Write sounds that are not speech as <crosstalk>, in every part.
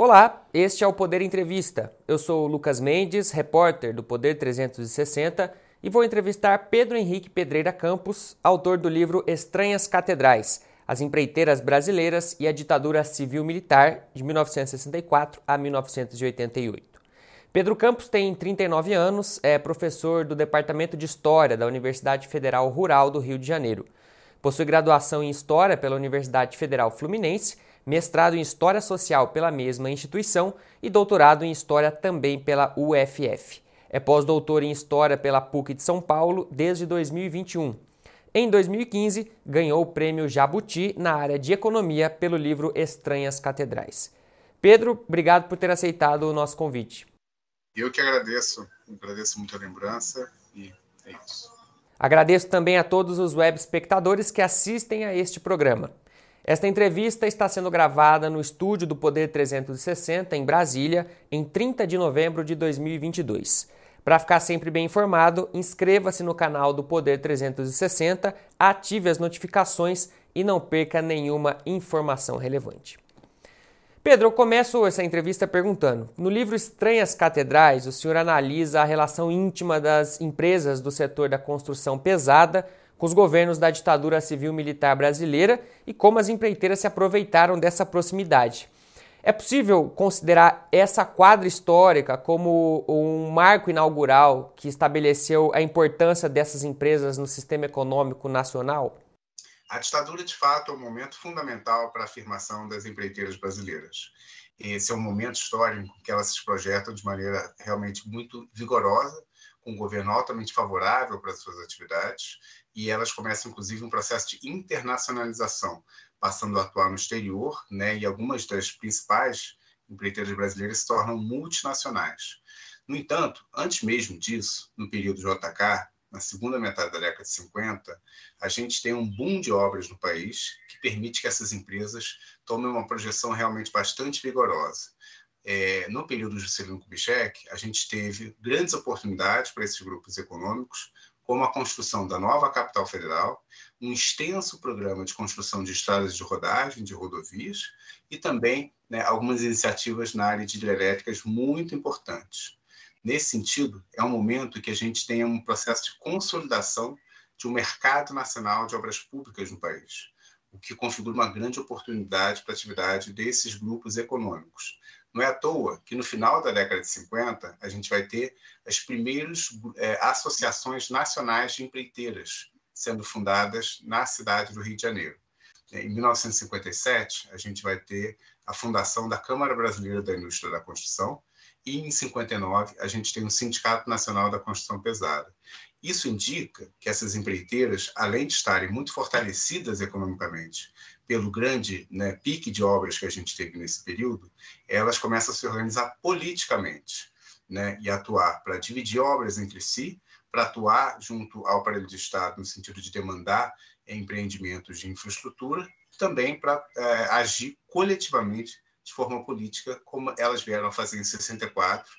Olá, este é o Poder Entrevista. Eu sou o Lucas Mendes, repórter do Poder 360 e vou entrevistar Pedro Henrique Pedreira Campos, autor do livro Estranhas Catedrais: As Empreiteiras Brasileiras e a Ditadura Civil-Militar de 1964 a 1988. Pedro Campos tem 39 anos, é professor do Departamento de História da Universidade Federal Rural do Rio de Janeiro. Possui graduação em História pela Universidade Federal Fluminense mestrado em História Social pela mesma instituição e doutorado em História também pela UFF. É pós-doutor em História pela PUC de São Paulo desde 2021. Em 2015, ganhou o prêmio Jabuti na área de Economia pelo livro Estranhas Catedrais. Pedro, obrigado por ter aceitado o nosso convite. Eu que agradeço, agradeço muito a lembrança e é isso. Agradeço também a todos os web espectadores que assistem a este programa. Esta entrevista está sendo gravada no estúdio do Poder 360, em Brasília, em 30 de novembro de 2022. Para ficar sempre bem informado, inscreva-se no canal do Poder 360, ative as notificações e não perca nenhuma informação relevante. Pedro, eu começo essa entrevista perguntando: no livro Estranhas Catedrais, o senhor analisa a relação íntima das empresas do setor da construção pesada com os governos da ditadura civil-militar brasileira e como as empreiteiras se aproveitaram dessa proximidade. É possível considerar essa quadra histórica como um marco inaugural que estabeleceu a importância dessas empresas no sistema econômico nacional? A ditadura, de fato, é um momento fundamental para a afirmação das empreiteiras brasileiras. Esse é um momento histórico que elas se projetam de maneira realmente muito vigorosa, com um governo altamente favorável para as suas atividades, e elas começam, inclusive, um processo de internacionalização, passando a atuar no exterior, né, e algumas das principais empreiteiras brasileiras se tornam multinacionais. No entanto, antes mesmo disso, no período JK, na segunda metade da década de 50, a gente tem um boom de obras no país que permite que essas empresas tomem uma projeção realmente bastante vigorosa. É, no período do Juscelino Kubitschek, a gente teve grandes oportunidades para esses grupos econômicos, como a construção da nova capital federal, um extenso programa de construção de estradas de rodagem, de rodovias, e também né, algumas iniciativas na área de hidrelétricas muito importantes. Nesse sentido, é um momento que a gente tem um processo de consolidação de um mercado nacional de obras públicas no país, o que configura uma grande oportunidade para a atividade desses grupos econômicos, não é à toa que no final da década de 50 a gente vai ter as primeiras é, associações nacionais de empreiteiras sendo fundadas na cidade do Rio de Janeiro. Em 1957, a gente vai ter a fundação da Câmara Brasileira da Indústria da Construção e em 59 a gente tem o Sindicato Nacional da Construção Pesada. Isso indica que essas empreiteiras, além de estarem muito fortalecidas economicamente pelo grande né, pique de obras que a gente teve nesse período, elas começam a se organizar politicamente né, e atuar para dividir obras entre si, para atuar junto ao aparelho de Estado no sentido de demandar empreendimentos de infraestrutura, também para é, agir coletivamente de forma política, como elas vieram a fazer em 64.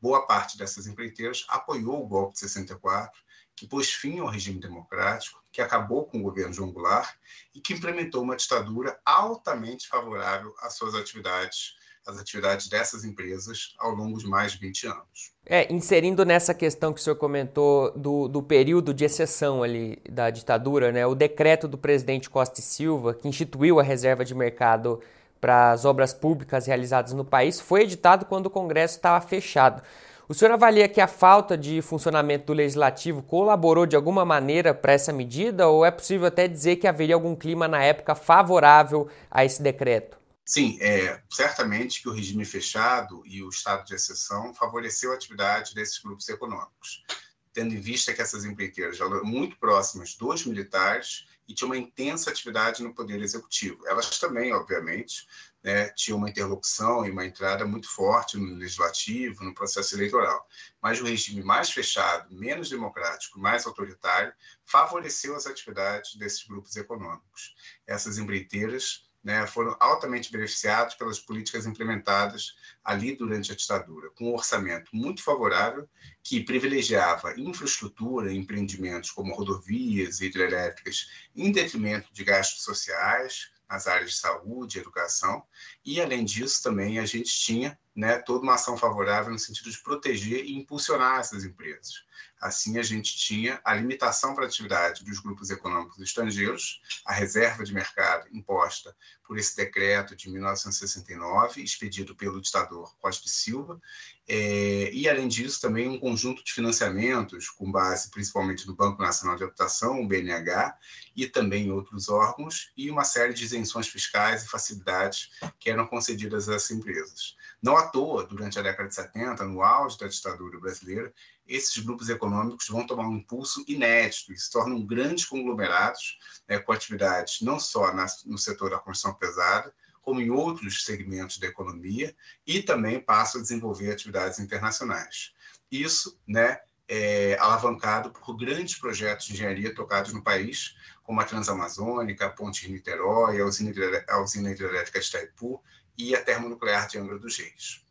Boa parte dessas empreiteiras apoiou o golpe de 64 que pôs fim ao regime democrático, que acabou com o governo João Goulart e que implementou uma ditadura altamente favorável às suas atividades, às atividades dessas empresas ao longo de mais de 20 anos. É, inserindo nessa questão que o senhor comentou do, do período de exceção ali da ditadura, né, o decreto do presidente Costa e Silva, que instituiu a reserva de mercado para as obras públicas realizadas no país, foi editado quando o Congresso estava fechado. O senhor avalia que a falta de funcionamento do legislativo colaborou de alguma maneira para essa medida ou é possível até dizer que haveria algum clima na época favorável a esse decreto? Sim, é, certamente que o regime fechado e o estado de exceção favoreceu a atividade desses grupos econômicos, tendo em vista que essas empreiteiras eram muito próximas dos militares e tinham uma intensa atividade no poder executivo. Elas também, obviamente, né, tinha uma interlocução e uma entrada muito forte no legislativo, no processo eleitoral. Mas o regime mais fechado, menos democrático, mais autoritário, favoreceu as atividades desses grupos econômicos. Essas empreiteiras né, foram altamente beneficiados pelas políticas implementadas ali durante a ditadura, com um orçamento muito favorável que privilegiava infraestrutura, empreendimentos como rodovias hidrelétricas, em detrimento de gastos sociais, nas áreas de saúde, educação, e além disso também a gente tinha né, toda uma ação favorável no sentido de proteger e impulsionar essas empresas. Assim, a gente tinha a limitação para a atividade dos grupos econômicos estrangeiros, a reserva de mercado imposta por esse decreto de 1969, expedido pelo ditador Costa e Silva, é, e, além disso, também um conjunto de financiamentos, com base principalmente no Banco Nacional de Habitação, o BNH, e também outros órgãos, e uma série de isenções fiscais e facilidades que eram concedidas a essas empresas. Não à toa, durante a década de 70, no auge da ditadura brasileira, esses grupos econômicos vão tomar um impulso inédito e se tornam grandes conglomerados né, com atividades não só na, no setor da construção pesada, como em outros segmentos da economia, e também passam a desenvolver atividades internacionais. Isso né, é alavancado por grandes projetos de engenharia tocados no país, como a Transamazônica, a Ponte Niterói, a usina, a usina hidrelétrica de Itaipu e a termonuclear de Angra dos Reis.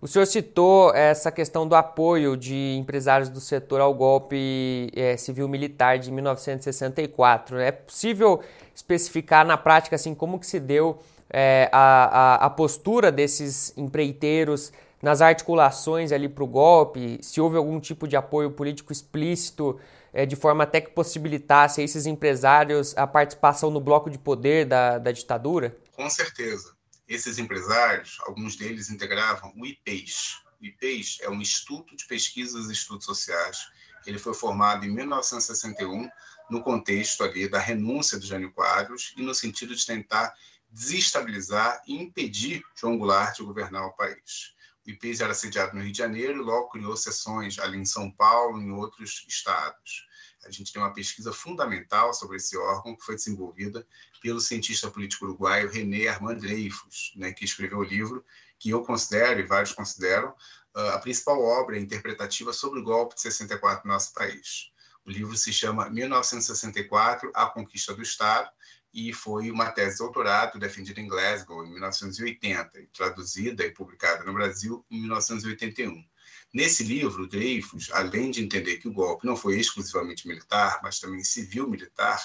O senhor citou essa questão do apoio de empresários do setor ao golpe é, civil-militar de 1964. É possível especificar na prática assim como que se deu é, a, a, a postura desses empreiteiros nas articulações ali para o golpe? Se houve algum tipo de apoio político explícito é, de forma até que possibilitasse a esses empresários a participação no bloco de poder da, da ditadura? Com certeza. Esses empresários, alguns deles integravam o IPES. O IPES é um Instituto de Pesquisas e Estudos Sociais. Ele foi formado em 1961 no contexto ali da renúncia do Jânio Quadros e no sentido de tentar desestabilizar e impedir João Goulart de governar o país. IPES era sediado no Rio de Janeiro e logo criou sessões ali em São Paulo e em outros estados. A gente tem uma pesquisa fundamental sobre esse órgão que foi desenvolvida pelo cientista político uruguaio René Armand Dreyfus, né, que escreveu o livro que eu considero e vários consideram a principal obra interpretativa sobre o golpe de 64 no nosso país. O livro se chama 1964, A Conquista do Estado, e foi uma tese de doutorado defendida em Glasgow em 1980, e traduzida e publicada no Brasil em 1981. Nesse livro, Dreyfus, além de entender que o golpe não foi exclusivamente militar, mas também civil-militar,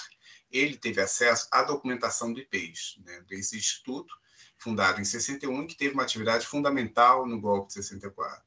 ele teve acesso à documentação do IPES, né, desse instituto, fundado em 61, que teve uma atividade fundamental no golpe de 64.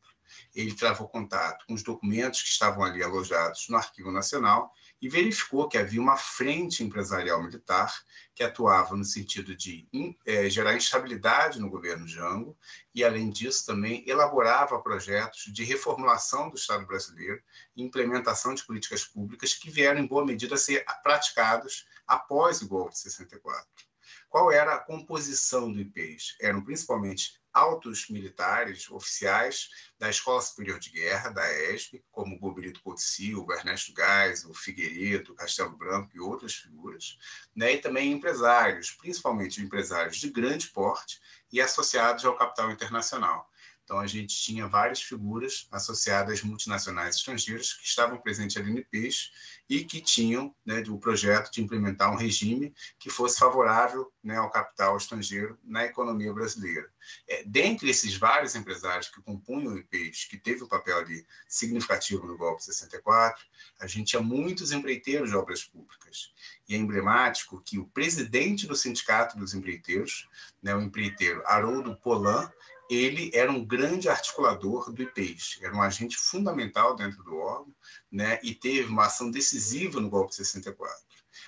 Ele travou contato com os documentos que estavam ali alojados no Arquivo Nacional e verificou que havia uma frente empresarial militar que atuava no sentido de é, gerar instabilidade no governo Jango e, além disso, também elaborava projetos de reformulação do Estado brasileiro e implementação de políticas públicas que vieram, em boa medida, a ser praticados após o golpe de 64. Qual era a composição do IPES? Eram principalmente altos militares, oficiais da Escola Superior de Guerra, da ESP, como Gobelito Couto Silva, Ernesto Gás, o Figueiredo, Castelo Branco e outras figuras, né? e também empresários, principalmente empresários de grande porte e associados ao capital internacional. Então, a gente tinha várias figuras associadas multinacionais estrangeiras que estavam presentes ali no IPES e que tinham né, o projeto de implementar um regime que fosse favorável né, ao capital estrangeiro na economia brasileira. É, dentre esses vários empresários que compunham o IPES, que teve um papel ali significativo no golpe de 64, a gente tinha muitos empreiteiros de obras públicas. E é emblemático que o presidente do Sindicato dos Empreiteiros, né, o empreiteiro Haroldo Polan, ele era um grande articulador do IPES, era um agente fundamental dentro do órgão, né, e teve uma ação decisiva no golpe de 64.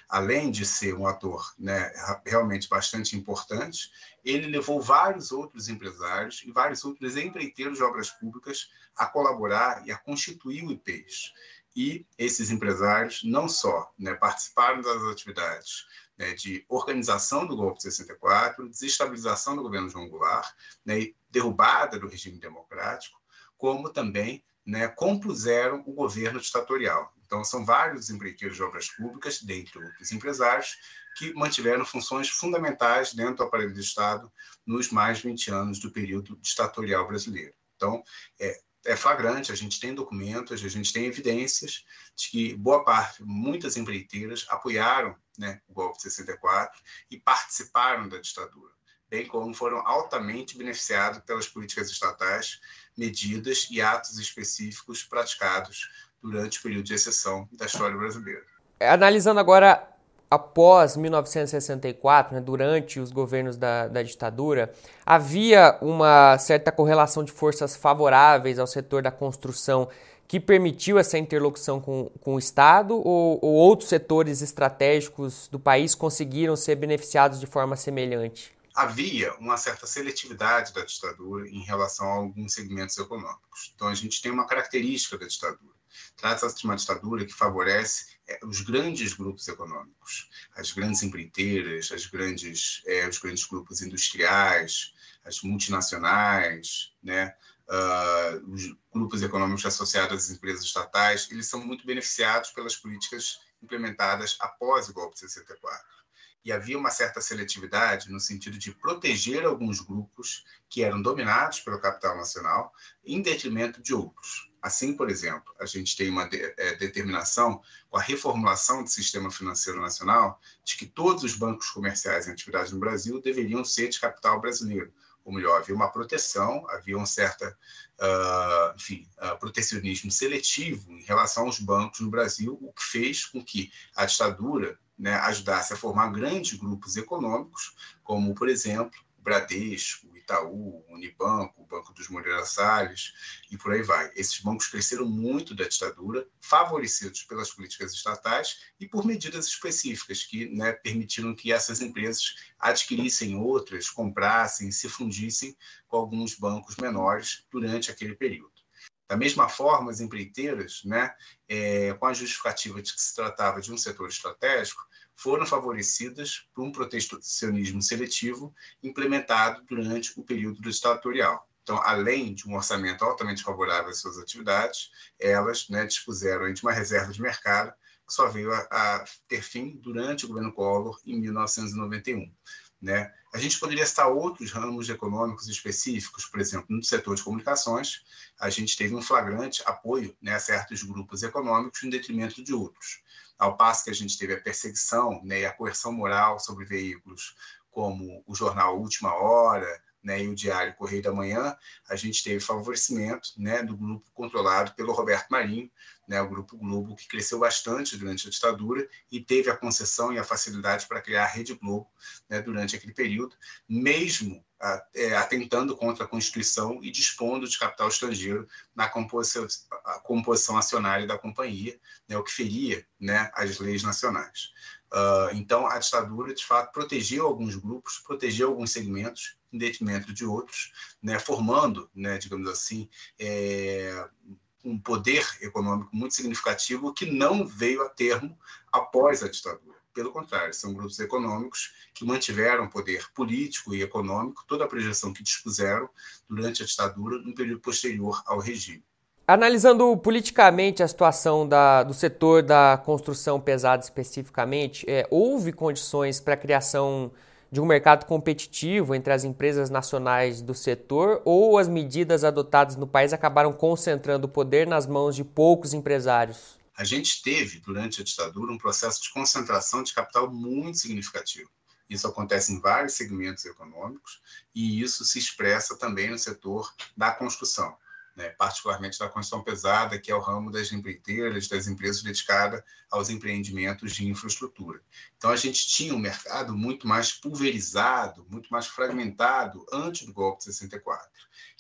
Além de ser um ator né, realmente bastante importante, ele levou vários outros empresários e vários outros empreiteiros de obras públicas a colaborar e a constituir o IPES. E esses empresários não só né, participaram das atividades né, de organização do golpe de 64, desestabilização do governo João Goulart, né, e derrubada do regime democrático, como também né, compuseram o governo ditatorial. Então, são vários empreiteiros de obras públicas, dentre outros empresários, que mantiveram funções fundamentais dentro do aparelho do Estado nos mais de 20 anos do período ditatorial brasileiro. Então, é, é flagrante, a gente tem documentos, a gente tem evidências de que boa parte, muitas empreiteiras apoiaram né, o golpe de 64 e participaram da ditadura, bem como foram altamente beneficiados pelas políticas estatais, medidas e atos específicos praticados durante o período de exceção da história brasileira. Analisando agora após 1964, né, durante os governos da, da, ditadura, havia uma certa correlação de forças favoráveis ao setor da construção que permitiu essa interlocução com, com o Estado ou, ou outros setores estratégicos do país conseguiram ser beneficiados de forma semelhante? havia uma certa seletividade da ditadura em relação a alguns segmentos econômicos. Então, a gente tem uma característica da ditadura. Trata-se de uma ditadura que favorece é, os grandes grupos econômicos, as grandes empreiteiras, as grandes, é, os grandes grupos industriais, as multinacionais, né? Uh, os grupos econômicos associados às empresas estatais, eles são muito beneficiados pelas políticas implementadas após o golpe de 64 e havia uma certa seletividade no sentido de proteger alguns grupos que eram dominados pelo capital nacional em detrimento de outros. Assim, por exemplo, a gente tem uma de, é, determinação com a reformulação do sistema financeiro nacional de que todos os bancos comerciais em atividade no Brasil deveriam ser de capital brasileiro. Ou melhor, havia uma proteção, havia um certo uh, enfim, uh, protecionismo seletivo em relação aos bancos no Brasil, o que fez com que a ditadura né, ajudasse a formar grandes grupos econômicos, como, por exemplo, Bradesco, Itaú, Unibanco, Banco dos Moreira Salles e por aí vai. Esses bancos cresceram muito da ditadura, favorecidos pelas políticas estatais e por medidas específicas que né, permitiram que essas empresas adquirissem outras, comprassem, se fundissem com alguns bancos menores durante aquele período. Da mesma forma, as empreiteiras, né, é, com a justificativa de que se tratava de um setor estratégico, foram favorecidas por um protecionismo seletivo implementado durante o período ditatorial. Então, além de um orçamento altamente favorável às suas atividades, elas né, dispuseram de uma reserva de mercado que só veio a, a ter fim durante o governo Collor em 1991. Né? A gente poderia citar outros ramos econômicos específicos, por exemplo, no setor de comunicações, a gente teve um flagrante apoio né, a certos grupos econômicos em detrimento de outros. Ao passo que a gente teve a perseguição né, e a coerção moral sobre veículos como o jornal Última Hora, né, e o diário Correio da Manhã, a gente teve favorecimento né, do grupo controlado pelo Roberto Marinho, né, o Grupo Globo, que cresceu bastante durante a ditadura e teve a concessão e a facilidade para criar a Rede Globo né, durante aquele período, mesmo é, atentando contra a Constituição e dispondo de capital estrangeiro na composição, composição acionária da companhia, né, o que feria né, as leis nacionais. Uh, então, a ditadura, de fato, protegeu alguns grupos, protegeu alguns segmentos, em detrimento de outros, né, formando, né, digamos assim, é, um poder econômico muito significativo que não veio a termo após a ditadura. Pelo contrário, são grupos econômicos que mantiveram poder político e econômico, toda a projeção que dispuseram durante a ditadura, no período posterior ao regime. Analisando politicamente a situação da, do setor da construção pesada especificamente, é, houve condições para a criação de um mercado competitivo entre as empresas nacionais do setor ou as medidas adotadas no país acabaram concentrando o poder nas mãos de poucos empresários? A gente teve, durante a ditadura, um processo de concentração de capital muito significativo. Isso acontece em vários segmentos econômicos e isso se expressa também no setor da construção né, particularmente da construção pesada, que é o ramo das empreiteiras, das empresas dedicadas aos empreendimentos de infraestrutura. Então, a gente tinha um mercado muito mais pulverizado, muito mais fragmentado antes do golpe de 64.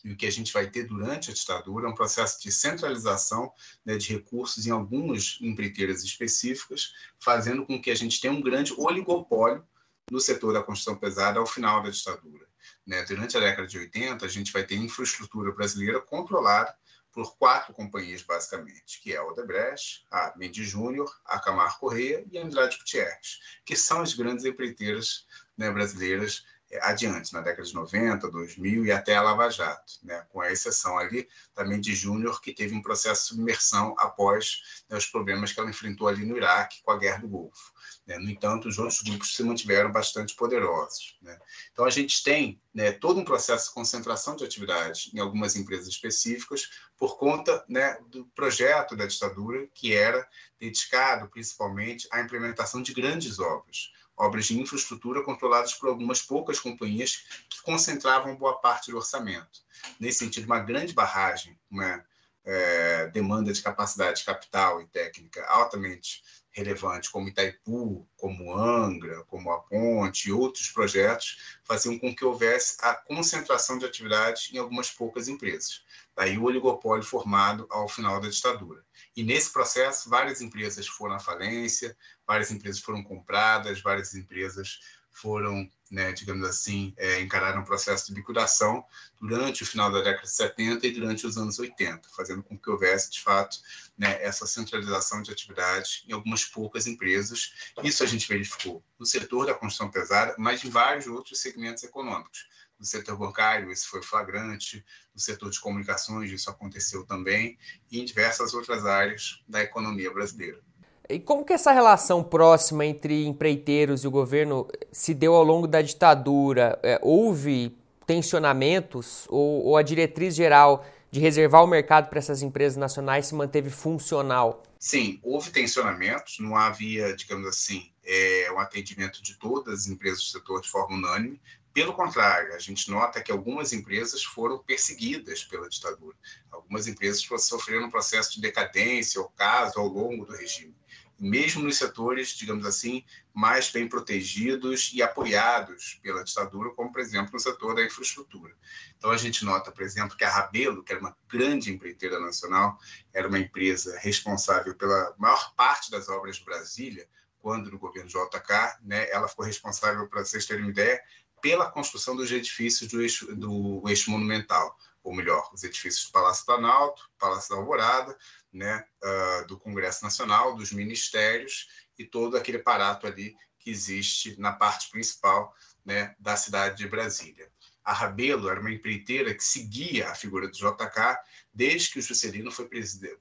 E o que a gente vai ter durante a ditadura é um processo de centralização né, de recursos em algumas empreiteiras específicas, fazendo com que a gente tenha um grande oligopólio no setor da construção pesada ao final da ditadura. Né? Durante a década de 80, a gente vai ter infraestrutura brasileira controlada por quatro companhias, basicamente, que é a Odebrecht, a Mendes Júnior, a Camargo Correia e a Andrade Gutierrez, que são as grandes empreiteiras né, brasileiras adiante, na década de 90, 2000 e até a Lava Jato, né, com a exceção ali também de Júnior, que teve um processo de submersão após né, os problemas que ela enfrentou ali no Iraque com a Guerra do Golfo. Né? No entanto, os outros grupos se mantiveram bastante poderosos. Né? Então, a gente tem né, todo um processo de concentração de atividade em algumas empresas específicas por conta né, do projeto da ditadura, que era dedicado principalmente à implementação de grandes obras, obras de infraestrutura controladas por algumas poucas companhias que concentravam boa parte do orçamento. Nesse sentido, uma grande barragem, uma é, demanda de capacidade de capital e técnica altamente relevante, como Itaipu, como Angra, como a Ponte e outros projetos, faziam com que houvesse a concentração de atividades em algumas poucas empresas. Daí o oligopólio formado ao final da ditadura. E nesse processo, várias empresas foram à falência, várias empresas foram compradas, várias empresas foram, né, digamos assim, é, encararam um processo de liquidação durante o final da década de 70 e durante os anos 80, fazendo com que houvesse, de fato, né, essa centralização de atividades em algumas poucas empresas. Isso a gente verificou no setor da construção pesada, mas em vários outros segmentos econômicos. No setor bancário, isso foi flagrante, no setor de comunicações, isso aconteceu também, e em diversas outras áreas da economia brasileira. E como que essa relação próxima entre empreiteiros e o governo se deu ao longo da ditadura? É, houve tensionamentos ou, ou, a diretriz geral de reservar o mercado para essas empresas nacionais se manteve funcional? Sim, houve tensionamentos, não havia, digamos assim, é, um atendimento de todas as empresas do setor de forma unânime. Pelo contrário, a gente nota que algumas empresas foram perseguidas pela ditadura. Algumas empresas sofreram um processo de decadência ou caso ao longo do regime mesmo nos setores, digamos assim, mais bem protegidos e apoiados pela ditadura, como, por exemplo, no setor da infraestrutura. Então, a gente nota, por exemplo, que a Rabelo, que era uma grande empreiteira nacional, era uma empresa responsável pela maior parte das obras de Brasília, quando no governo JK, né, ela ficou responsável, para vocês terem uma ideia, pela construção dos edifícios do eixo, do eixo monumental, ou melhor, os edifícios do Palácio Planalto, Palácio da Alvorada, né, uh, do Congresso Nacional, dos ministérios e todo aquele aparato ali que existe na parte principal né, da cidade de Brasília. A Rabelo era uma empreiteira que seguia a figura do JK desde que o Juscelino foi,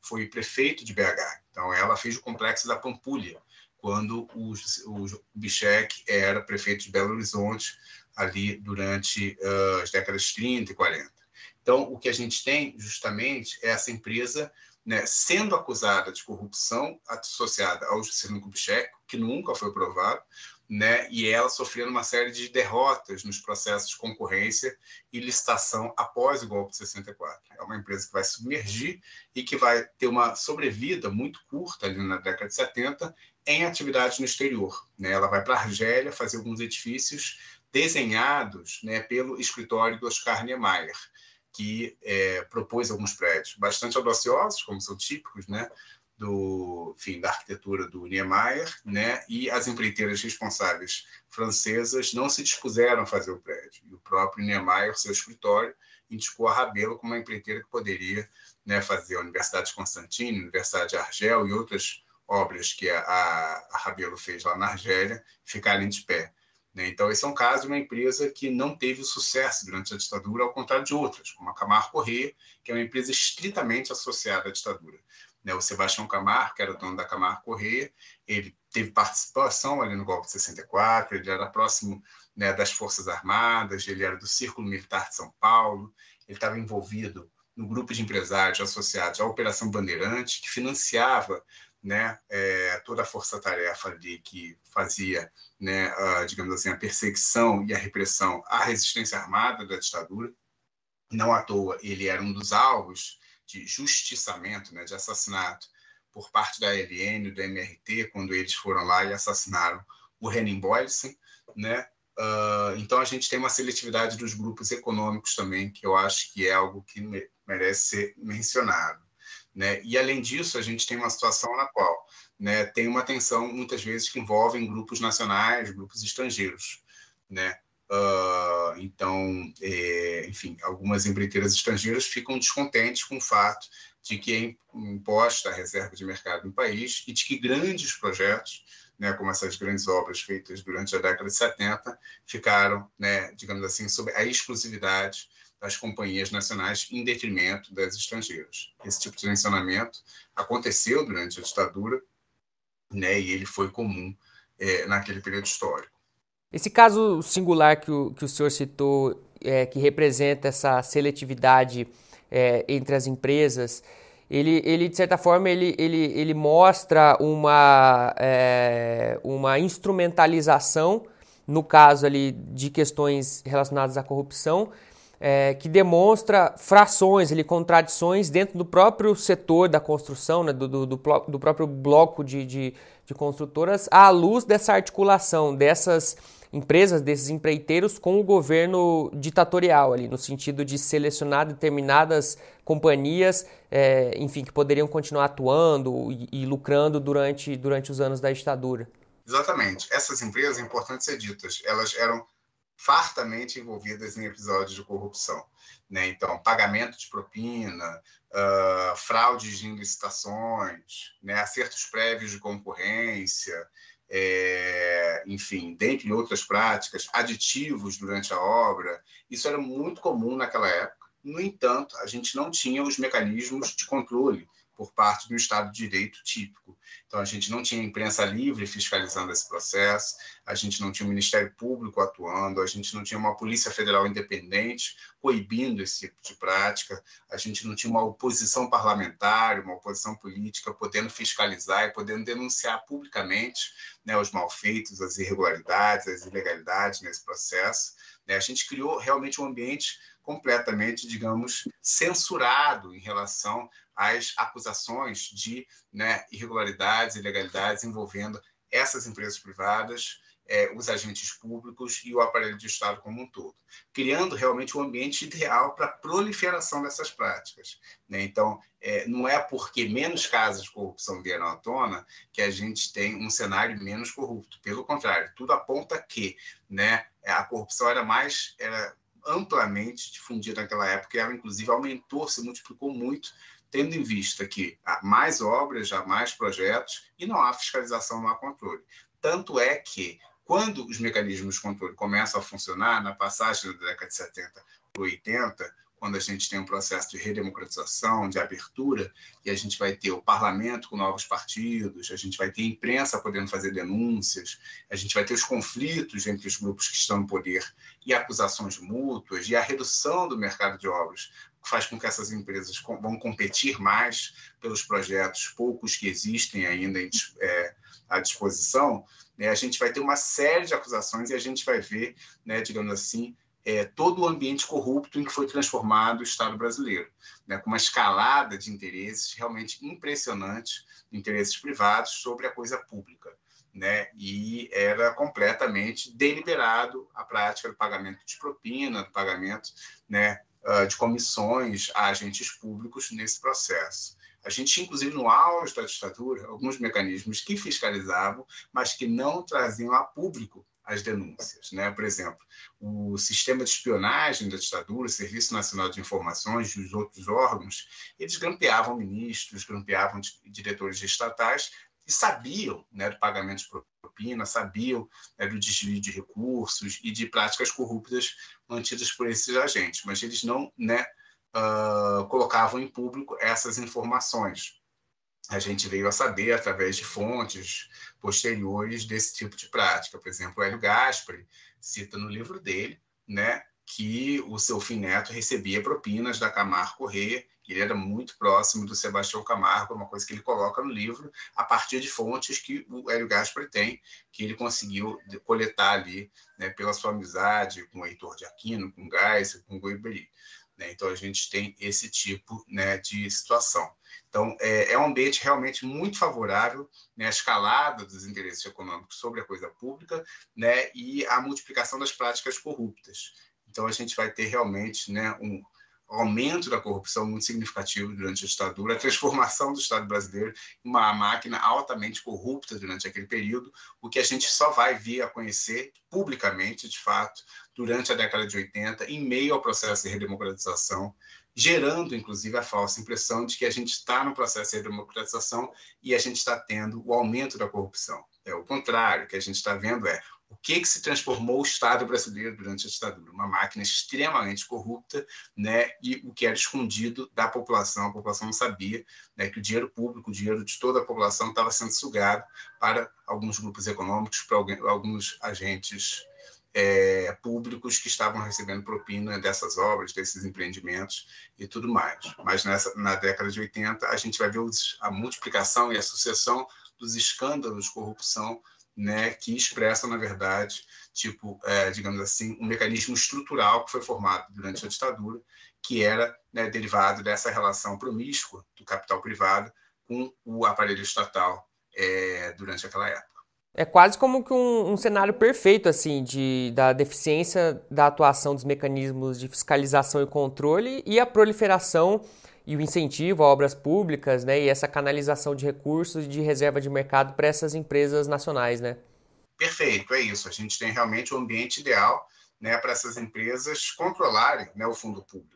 foi prefeito de BH. Então, ela fez o complexo da Pampulha, quando o, o Bichek era prefeito de Belo Horizonte, ali durante uh, as décadas de 30 e 40. Então, o que a gente tem, justamente, é essa empresa né, sendo acusada de corrupção associada ao Juscelino Kubitschek, que nunca foi provado, né, e ela sofrendo uma série de derrotas nos processos de concorrência e licitação após o golpe de 64. É uma empresa que vai submergir e que vai ter uma sobrevida muito curta ali na década de 70 em atividades no exterior. Né? Ela vai para a Argélia fazer alguns edifícios desenhados né, pelo escritório do Oscar Niemeyer que é, propôs alguns prédios bastante audaciosos, como são típicos, né, do, enfim, da arquitetura do Niemeyer, né, e as empreiteiras responsáveis francesas não se dispuseram a fazer o prédio. E o próprio Niemeyer, seu escritório, indicou a Rabelo como uma empreiteira que poderia né, fazer a Universidade de Constantino, a Universidade de Argel e outras obras que a, a Rabelo fez lá na Argélia ficarem de pé. Né? Então, esse é um caso de uma empresa que não teve sucesso durante a ditadura, ao contrário de outras, como a Camargo Corrêa, que é uma empresa estritamente associada à ditadura. Né? O Sebastião Camargo, que era dono da Camargo Corrêa, ele teve participação ali no golpe de 64, ele era próximo né, das Forças Armadas, ele era do Círculo Militar de São Paulo, ele estava envolvido no grupo de empresários associados à Operação Bandeirante, que financiava né, é, toda a força-tarefa ali que fazia, né, a, digamos assim, a perseguição e a repressão à resistência armada da ditadura. Não à toa, ele era um dos alvos de justiçamento, né, de assassinato por parte da LN do MRT, quando eles foram lá e assassinaram o Henning Boysen, né? Uh, então a gente tem uma seletividade dos grupos econômicos também, que eu acho que é algo que merece ser mencionado. Né? E, além disso, a gente tem uma situação na qual né, tem uma tensão, muitas vezes, que envolve grupos nacionais, grupos estrangeiros. Né? Uh, então, é, enfim, algumas empreiteiras estrangeiras ficam descontentes com o fato de que é imposta a reserva de mercado no país e de que grandes projetos, né, como essas grandes obras feitas durante a década de 70, ficaram, né, digamos assim, sob a exclusividade das companhias nacionais em detrimento das estrangeiras. Esse tipo de tensionamento aconteceu durante a ditadura né, e ele foi comum é, naquele período histórico. Esse caso singular que o, que o senhor citou, é, que representa essa seletividade é, entre as empresas, ele, ele de certa forma ele, ele, ele mostra uma, é, uma instrumentalização no caso ali de questões relacionadas à corrupção é, que demonstra frações, ele, contradições dentro do próprio setor da construção, né, do, do, do, do próprio bloco de, de, de construtoras à luz dessa articulação dessas empresas, desses empreiteiros com o governo ditatorial ali, no sentido de selecionar determinadas companhias, é, enfim, que poderiam continuar atuando e, e, lucrando durante, durante os anos da ditadura. Exatamente. Essas empresas, é importante ser ditas, elas eram fartamente envolvidas em episódios de corrupção. Né? Então, pagamento de propina, uh, fraudes de licitações, né? acertos prévios de concorrência, é, enfim, dentre outras práticas, aditivos durante a obra. Isso era muito comum naquela época. No entanto, a gente não tinha os mecanismos de controle por parte do Estado de Direito típico. Então, a gente não tinha imprensa livre fiscalizando esse processo, a gente não tinha o Ministério Público atuando, a gente não tinha uma Polícia Federal independente coibindo esse tipo de prática, a gente não tinha uma oposição parlamentar, uma oposição política podendo fiscalizar e podendo denunciar publicamente né, os malfeitos, as irregularidades, as ilegalidades nesse processo. Né? A gente criou realmente um ambiente completamente, digamos, censurado em relação às acusações de né, irregularidades, ilegalidades envolvendo essas empresas privadas, é, os agentes públicos e o aparelho de Estado como um todo, criando realmente um ambiente ideal para a proliferação dessas práticas. Né? Então, é, não é porque menos casos de corrupção vieram à tona que a gente tem um cenário menos corrupto. Pelo contrário, tudo aponta que né, a corrupção era mais era amplamente difundida naquela época e ela, inclusive, aumentou, se multiplicou muito, tendo em vista que há mais obras, há mais projetos e não há fiscalização, não há controle. Tanto é que, quando os mecanismos de controle começam a funcionar, na passagem da década de 70 para 80, quando a gente tem um processo de redemocratização, de abertura, e a gente vai ter o parlamento com novos partidos, a gente vai ter a imprensa podendo fazer denúncias, a gente vai ter os conflitos entre os grupos que estão no poder e acusações mútuas, e a redução do mercado de obras faz com que essas empresas vão competir mais pelos projetos poucos que existem ainda é, à disposição, né, a gente vai ter uma série de acusações e a gente vai ver, né, digamos assim, é, todo o ambiente corrupto em que foi transformado o Estado brasileiro, né, com uma escalada de interesses realmente impressionante, interesses privados sobre a coisa pública. Né, e era completamente deliberado a prática do pagamento de propina, do pagamento né, ah, de comissões a agentes públicos nesse processo. A gente tinha, inclusive, no auge da ditadura, alguns mecanismos que fiscalizavam, mas que não traziam a público as denúncias. Né? Por exemplo, o sistema de espionagem da ditadura, o Serviço Nacional de Informações e os outros órgãos, eles grampeavam ministros, grampeavam diretores estatais e sabiam né, do pagamento de propina, sabiam né, do desvio de recursos e de práticas corruptas mantidas por esses agentes, mas eles não né, uh, colocavam em público essas informações a gente veio a saber através de fontes posteriores desse tipo de prática. Por exemplo, o Hélio Gaspari cita no livro dele né, que o seu fim neto recebia propinas da Camargo Correia, ele era muito próximo do Sebastião Camargo, uma coisa que ele coloca no livro, a partir de fontes que o Hélio Gaspari tem, que ele conseguiu coletar ali, né, pela sua amizade com o Heitor de Aquino, com Geisel, com Goiberi. Né? Então, a gente tem esse tipo né, de situação. Então, é, é, um ambiente realmente muito favorável, né, a escalada dos interesses econômicos sobre a coisa pública né, e a multiplicação das práticas corruptas. Então, a gente vai ter realmente né, um aumento da corrupção muito significativo durante a ditadura, a transformação do Estado brasileiro em uma máquina altamente corrupta durante aquele período, o que a gente só vai vir a conhecer publicamente, de fato, durante a década de 80, em meio ao processo de redemocratização gerando, inclusive, a falsa impressão de que a gente está no processo de democratização e a gente está tendo o aumento da corrupção. É o contrário, o que a gente está vendo é o que, que se transformou o Estado brasileiro durante a ditadura? Uma máquina extremamente corrupta, né? E o que era escondido da população, a população não sabia, né? Que o dinheiro público, o dinheiro de toda a população estava sendo sugado para alguns grupos econômicos, para alguns agentes é, públicos que estavam recebendo propina dessas obras, desses empreendimentos e tudo mais. Mas nessa, na década de 80, a gente vai ver os, a multiplicação e a sucessão dos escândalos de corrupção né, que expressam, na verdade, tipo, é, digamos assim, um mecanismo estrutural que foi formado durante a ditadura, que era né, derivado dessa relação promíscua do capital privado com o aparelho estatal é, durante aquela época. É quase como que um, um, cenário perfeito assim de, da deficiência da atuação dos mecanismos de fiscalização e controle e a proliferação e o incentivo a obras públicas, né, e essa canalização de recursos e de reserva de mercado para essas empresas nacionais, né? Perfeito, é isso. A gente tem realmente o um ambiente ideal, né, para essas empresas controlarem, né, o fundo público.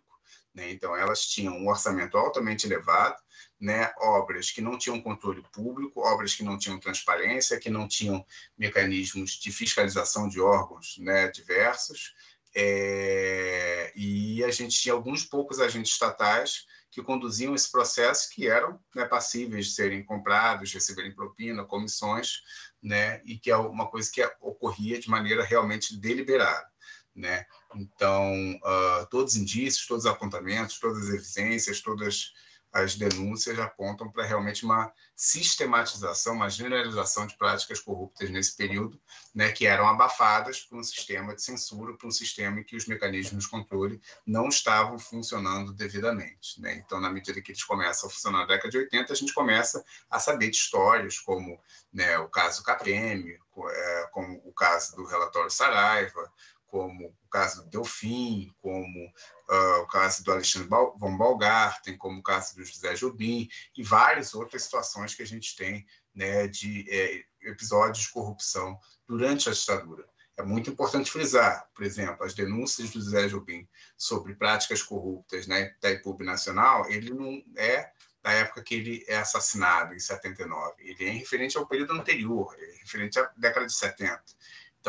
Né? Então, elas tinham um orçamento altamente elevado, né, obras que não tinham controle público, obras que não tinham transparência, que não tinham mecanismos de fiscalização de órgãos né, diversos. É, e a gente tinha alguns poucos agentes estatais que conduziam esse processo, que eram né, passíveis de serem comprados, receberem propina, comissões, né, e que é uma coisa que ocorria de maneira realmente deliberada. Né? Então, uh, todos os indícios, todos os apontamentos, todas as evidências, todas as denúncias apontam para realmente uma sistematização, uma generalização de práticas corruptas nesse período, né, que eram abafadas por um sistema de censura, por um sistema em que os mecanismos de controle não estavam funcionando devidamente. Né? Então, na medida que eles começam a funcionar na década de 80, a gente começa a saber de histórias como né, o caso CAPEM, é, como o caso do relatório Saraiva, como o caso do Delfim, como uh, o caso do Alexandre von Balgarten, como o caso do José Jobim, e várias outras situações que a gente tem né, de é, episódios de corrupção durante a ditadura. É muito importante frisar, por exemplo, as denúncias do José Jobim sobre práticas corruptas né, da IPUB Nacional, ele não é da época que ele é assassinado, em 79. Ele é referente ao período anterior, é referente à década de 70.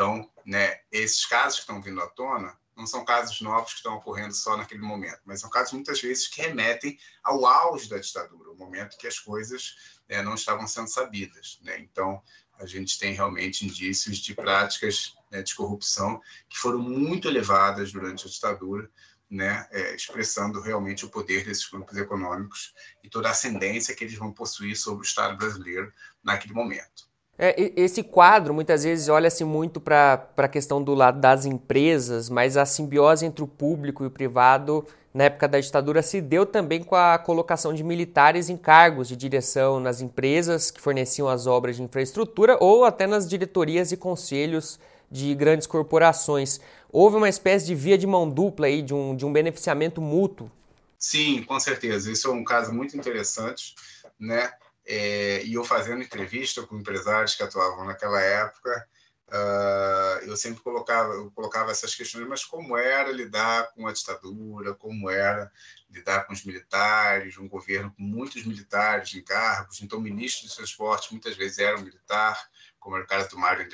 Então, né, esses casos que estão vindo à tona não são casos novos que estão ocorrendo só naquele momento, mas são casos muitas vezes que remetem ao auge da ditadura, o momento que as coisas né, não estavam sendo sabidas. Né? Então, a gente tem realmente indícios de práticas né, de corrupção que foram muito elevadas durante a ditadura, né, é, expressando realmente o poder desses grupos econômicos e toda a ascendência que eles vão possuir sobre o Estado brasileiro naquele momento. É, esse quadro muitas vezes olha-se muito para a questão do lado das empresas, mas a simbiose entre o público e o privado na época da ditadura se deu também com a colocação de militares em cargos de direção nas empresas que forneciam as obras de infraestrutura ou até nas diretorias e conselhos de grandes corporações. Houve uma espécie de via de mão dupla aí, de um, de um beneficiamento mútuo. Sim, com certeza. Isso é um caso muito interessante, né? É, e eu fazendo entrevista com empresários que atuavam naquela época, uh, eu sempre colocava, eu colocava essas questões, mas como era lidar com a ditadura, como era lidar com os militares, um governo com muitos militares em cargos, então o ministro de transporte muitas vezes era um militar, como era o caso do Mário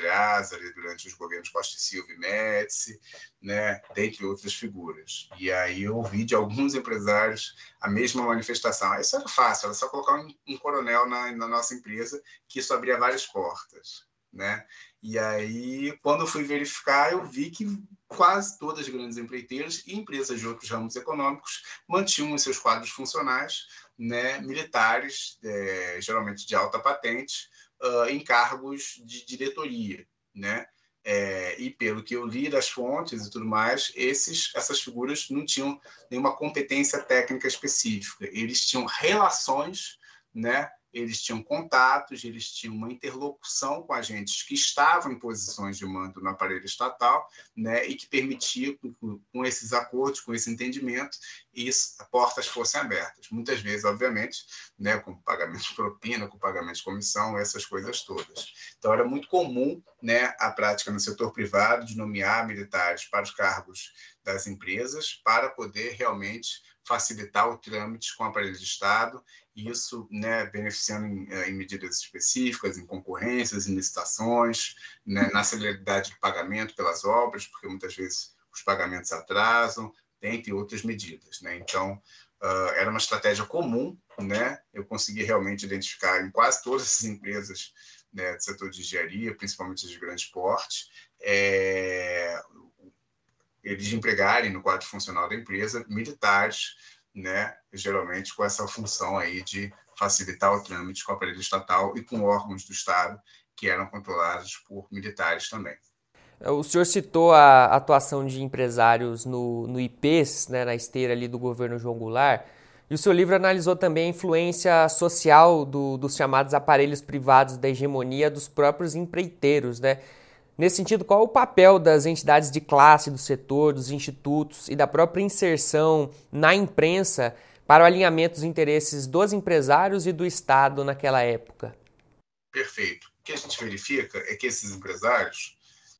durante os governos Costa e Silva e Médici, né, dentre outras figuras. E aí eu ouvi de alguns empresários a mesma manifestação. Isso era fácil, era só colocar um, um coronel na, na, nossa empresa, que isso abria várias portas. Né? E aí, quando eu fui verificar, eu vi que quase todas as grandes empreiteiras e empresas de outros ramos econômicos mantinham em seus quadros funcionais né, militares, é, geralmente de alta patente, uh, em cargos de diretoria, né? É, e pelo que eu li das fontes e tudo mais, esses, essas figuras não tinham nenhuma competência técnica específica. Eles tinham relações né, eles tinham contatos, eles tinham uma interlocução com agentes que estavam em posições de mando no aparelho estatal, né, e que permitia, com, com esses acordos, com esse entendimento, e portas fossem abertas. Muitas vezes, obviamente, né, com pagamento de propina, com pagamento de comissão, essas coisas todas. Então, era muito comum né, a prática no setor privado de nomear militares para os cargos das empresas, para poder realmente facilitar o trâmite com o aparelho de Estado, isso né, beneficiando em, eh, em, medidas específicas, em concorrências, em licitações, né, na celeridade de pagamento pelas obras, porque muitas vezes os pagamentos atrasam, dentre outras medidas. Né? Então, uh, era uma estratégia comum, né? eu consegui realmente identificar em quase todas as empresas né, do setor de engenharia, principalmente de grande porte, é, eles empregarem no quadro funcional da empresa militares, né, geralmente com essa função aí de facilitar o trâmite com o aparelho estatal e com órgãos do Estado que eram controlados por militares também. O senhor citou a atuação de empresários no, no IPES, né, na esteira ali do governo João Goulart. E o seu livro analisou também a influência social do, dos chamados aparelhos privados da hegemonia dos próprios empreiteiros, né? Nesse sentido, qual é o papel das entidades de classe, do setor, dos institutos e da própria inserção na imprensa para o alinhamento dos interesses dos empresários e do Estado naquela época? Perfeito. O que a gente verifica é que esses empresários,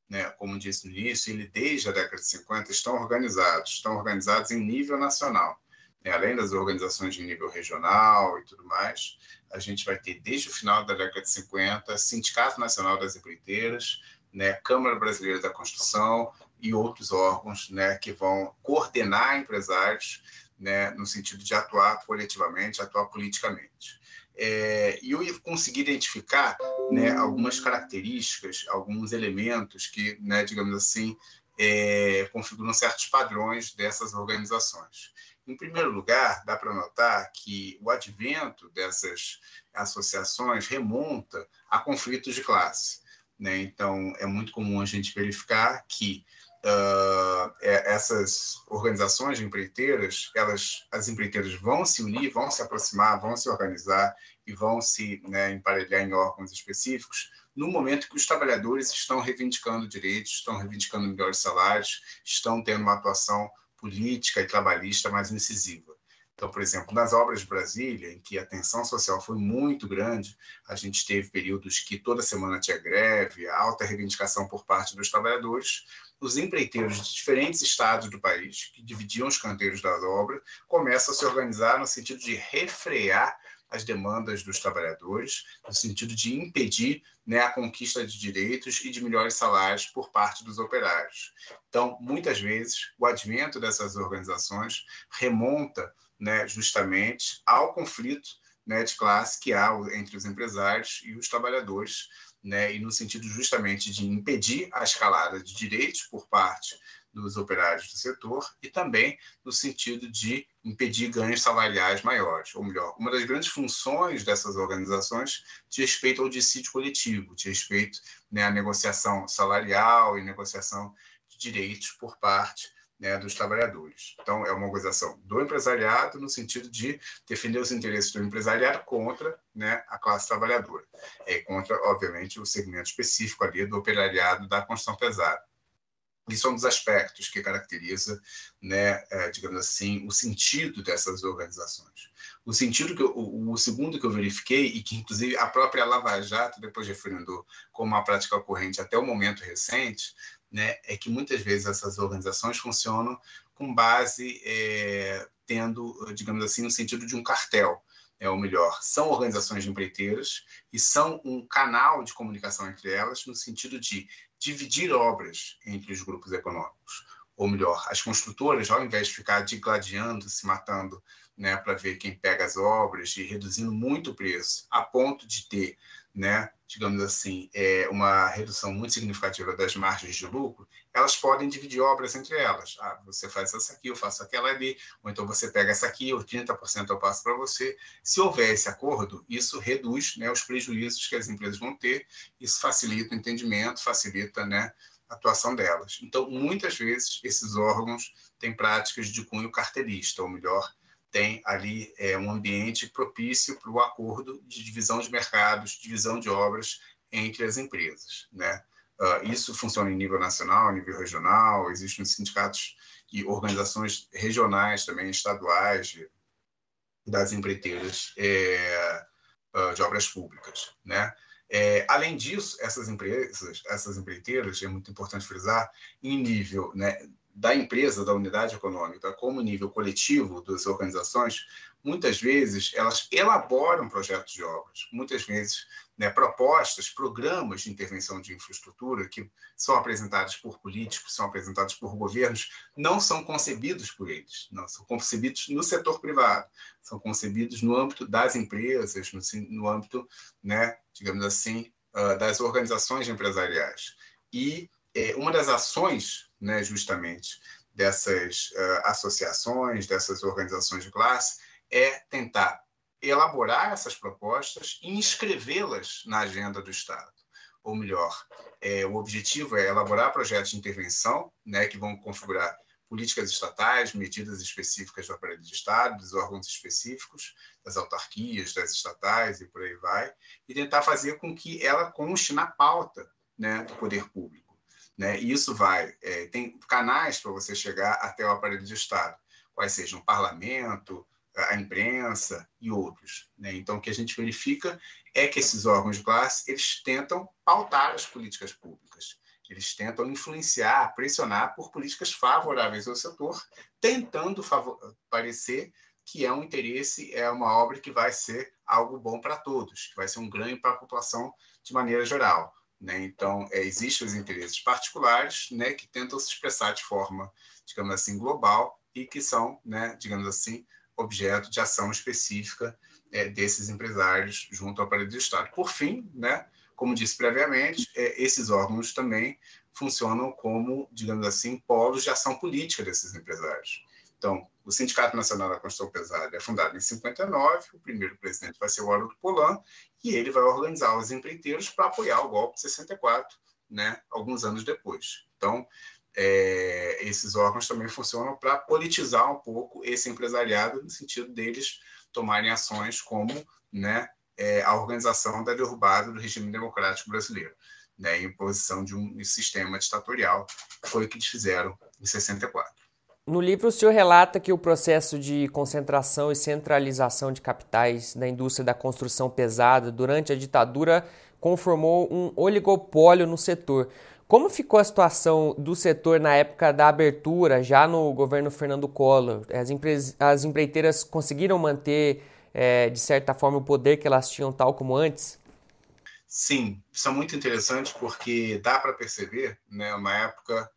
né, como disse no início, ele, desde a década de 50 estão organizados, estão organizados em nível nacional. Né, além das organizações de nível regional e tudo mais, a gente vai ter, desde o final da década de 50, Sindicato Nacional das Empreiteiras, né, Câmara Brasileira da Construção e outros órgãos né, que vão coordenar empresários né, no sentido de atuar coletivamente, atuar politicamente. É, e eu consegui identificar né, algumas características, alguns elementos que, né, digamos assim, é, configuram certos padrões dessas organizações. Em primeiro lugar, dá para notar que o advento dessas associações remonta a conflitos de classe. Né? Então, é muito comum a gente verificar que uh, essas organizações de empreiteiras, elas, as empreiteiras vão se unir, vão se aproximar, vão se organizar e vão se né, emparelhar em órgãos específicos no momento que os trabalhadores estão reivindicando direitos, estão reivindicando melhores salários, estão tendo uma atuação política e trabalhista mais incisiva. Então, por exemplo, nas obras de Brasília, em que a tensão social foi muito grande, a gente teve períodos que toda semana tinha greve, alta reivindicação por parte dos trabalhadores. Os empreiteiros de diferentes estados do país, que dividiam os canteiros das obras, começam a se organizar no sentido de refrear as demandas dos trabalhadores, no sentido de impedir né, a conquista de direitos e de melhores salários por parte dos operários. Então, muitas vezes, o advento dessas organizações remonta né, justamente ao conflito né, de classe que há entre os empresários e os trabalhadores, né, e no sentido justamente de impedir a escalada de direitos por parte dos operários do setor e também no sentido de impedir ganhos salariais maiores. Ou melhor, uma das grandes funções dessas organizações diz respeito ao dissídio coletivo, diz respeito né, à negociação salarial e negociação de direitos por parte né, dos trabalhadores. Então, é uma organização do empresariado no sentido de defender os interesses do empresariado contra né, a classe trabalhadora, é, contra, obviamente, o segmento específico ali do operariado da construção pesada. Isso é um dos aspectos que caracteriza, né, é, digamos assim, o sentido dessas organizações. O sentido que eu, o, o, segundo que eu verifiquei e que inclusive a própria Lava Jato depois referendou como uma prática corrente até o momento recente, né, é que muitas vezes essas organizações funcionam com base é, tendo, digamos assim, no sentido de um cartel é o melhor, são organizações de empreiteiras e são um canal de comunicação entre elas no sentido de dividir obras entre os grupos econômicos. Ou melhor, as construtoras, ao invés de ficar digladiando, se matando né, para ver quem pega as obras e reduzindo muito o preço, a ponto de ter né, digamos assim, é uma redução muito significativa das margens de lucro, elas podem dividir obras entre elas. Ah, você faz essa aqui, eu faço aquela ali, ou então você pega essa aqui, ou 30% eu passo para você. Se houver esse acordo, isso reduz né, os prejuízos que as empresas vão ter, isso facilita o entendimento, facilita né, a atuação delas. Então, muitas vezes, esses órgãos têm práticas de cunho cartelista, ou melhor, tem ali é, um ambiente propício para o acordo de divisão de mercados, divisão de obras entre as empresas. Né? Uh, isso funciona em nível nacional, nível regional, existem sindicatos e organizações regionais também, estaduais, de, das empreiteiras é, uh, de obras públicas. Né? É, além disso, essas empresas, essas empreiteiras, é muito importante frisar, em nível né, da empresa, da unidade econômica, como nível coletivo das organizações, muitas vezes elas elaboram projetos de obras, muitas vezes né, propostas, programas de intervenção de infraestrutura que são apresentados por políticos, são apresentados por governos, não são concebidos por eles, não são concebidos no setor privado, são concebidos no âmbito das empresas, no, no âmbito, né, digamos assim, uh, das organizações empresariais. E é, uma das ações né, justamente dessas uh, associações, dessas organizações de classe, é tentar elaborar essas propostas e inscrevê-las na agenda do Estado. Ou melhor, é, o objetivo é elaborar projetos de intervenção né, que vão configurar políticas estatais, medidas específicas do aparelho de Estado, dos órgãos específicos, das autarquias, das estatais e por aí vai, e tentar fazer com que ela conste na pauta né, do poder público. Né? E isso vai, é, tem canais para você chegar até o aparelho de Estado, quais sejam o parlamento, a imprensa e outros. Né? Então, o que a gente verifica é que esses órgãos de classe eles tentam pautar as políticas públicas. Eles tentam influenciar, pressionar por políticas favoráveis ao setor, tentando parecer que é um interesse, é uma obra que vai ser algo bom para todos, que vai ser um ganho para a população de maneira geral. Né? Então, é, existem os interesses particulares né, que tentam se expressar de forma, digamos assim, global e que são, né, digamos assim, objeto de ação específica é, desses empresários junto ao aparelho do Estado. Por fim, né, como disse previamente, é, esses órgãos também funcionam como, digamos assim, polos de ação política desses empresários. Então, o Sindicato Nacional da Construção Pesada é fundado em 59, o primeiro presidente vai ser o Haroldo Polan, e ele vai organizar os empreiteiros para apoiar o golpe de 64, né, alguns anos depois. Então, é, esses órgãos também funcionam para politizar um pouco esse empresariado, no sentido deles tomarem ações como né, é, a organização da derrubada do regime democrático brasileiro, né, em posição de um sistema ditatorial, foi o que eles fizeram em 64. No livro, o senhor relata que o processo de concentração e centralização de capitais da indústria da construção pesada durante a ditadura conformou um oligopólio no setor. Como ficou a situação do setor na época da abertura, já no governo Fernando Collor? As, as empreiteiras conseguiram manter é, de certa forma, o poder que elas tinham tal como antes? Sim, isso é muito interessante porque dá para perceber, né, uma época,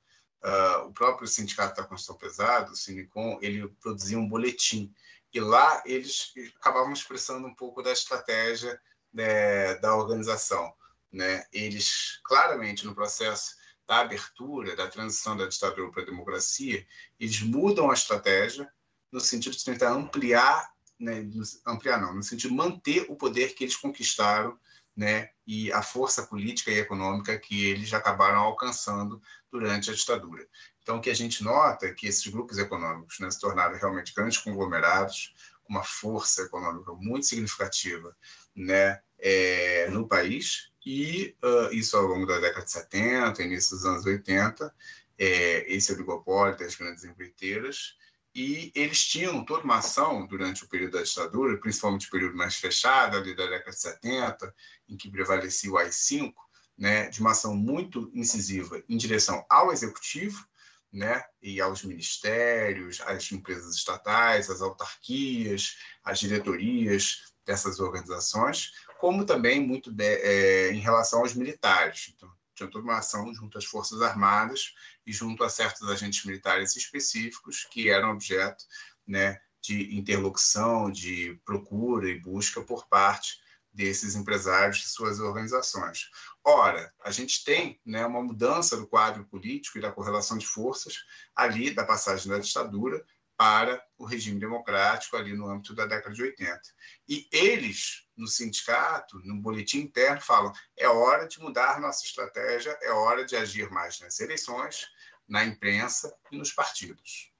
uh, o próprio Sindicato da Construção Pesada, o Sinicom, ele produzia um boletim e lá eles acabavam expressando um pouco da estratégia né, da organização. Né? Eles, claramente, no processo da abertura, da transição da ditadura para a democracia, eles mudam a estratégia no sentido de tentar ampliar né, ampliar não, no sentido de manter o poder que eles conquistaram, né, e a força política e econômica que eles acabaram alcançando durante a ditadura. Então, o que a gente nota é que esses grupos econômicos né, se tornaram realmente grandes conglomerados, com uma força econômica muito significativa né, é, no país, e uh, isso ao longo da década de 70, início dos anos 80, é, esse oligopólio das grandes empreiteiras, e eles tinham toda uma ação durante o período da ditadura, principalmente o período mais fechado, ali da década de 70, em que prevalecia o AI-5, né, de uma ação muito incisiva em direção ao executivo, né, e aos ministérios, às empresas estatais, às autarquias, às diretorias dessas organizações, como também muito é, em relação aos militares. Então, tinha toda uma ação junto às Forças Armadas e junto a certos agentes militares específicos que eram objeto né, de interlocução, de procura e busca por parte desses empresários e suas organizações. Ora, a gente tem né, uma mudança do quadro político e da correlação de forças ali da passagem da ditadura para o regime democrático ali no âmbito da década de 80. E eles, no sindicato, no boletim interno, falam: é hora de mudar nossa estratégia, é hora de agir mais nas eleições, na imprensa e nos partidos.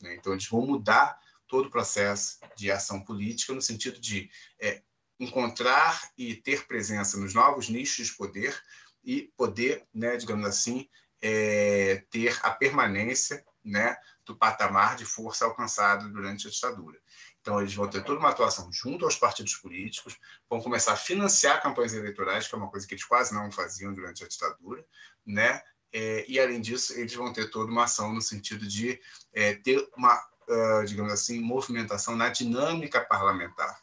Né? Então, eles vão mudar todo o processo de ação política no sentido de é, encontrar e ter presença nos novos nichos de poder e poder, né, digamos assim, é, ter a permanência né, do patamar de força alcançado durante a ditadura. Então, eles vão ter toda uma atuação junto aos partidos políticos, vão começar a financiar campanhas eleitorais, que é uma coisa que eles quase não faziam durante a ditadura, né? É, e, além disso, eles vão ter toda uma ação no sentido de é, ter uma, uh, digamos assim, movimentação na dinâmica parlamentar.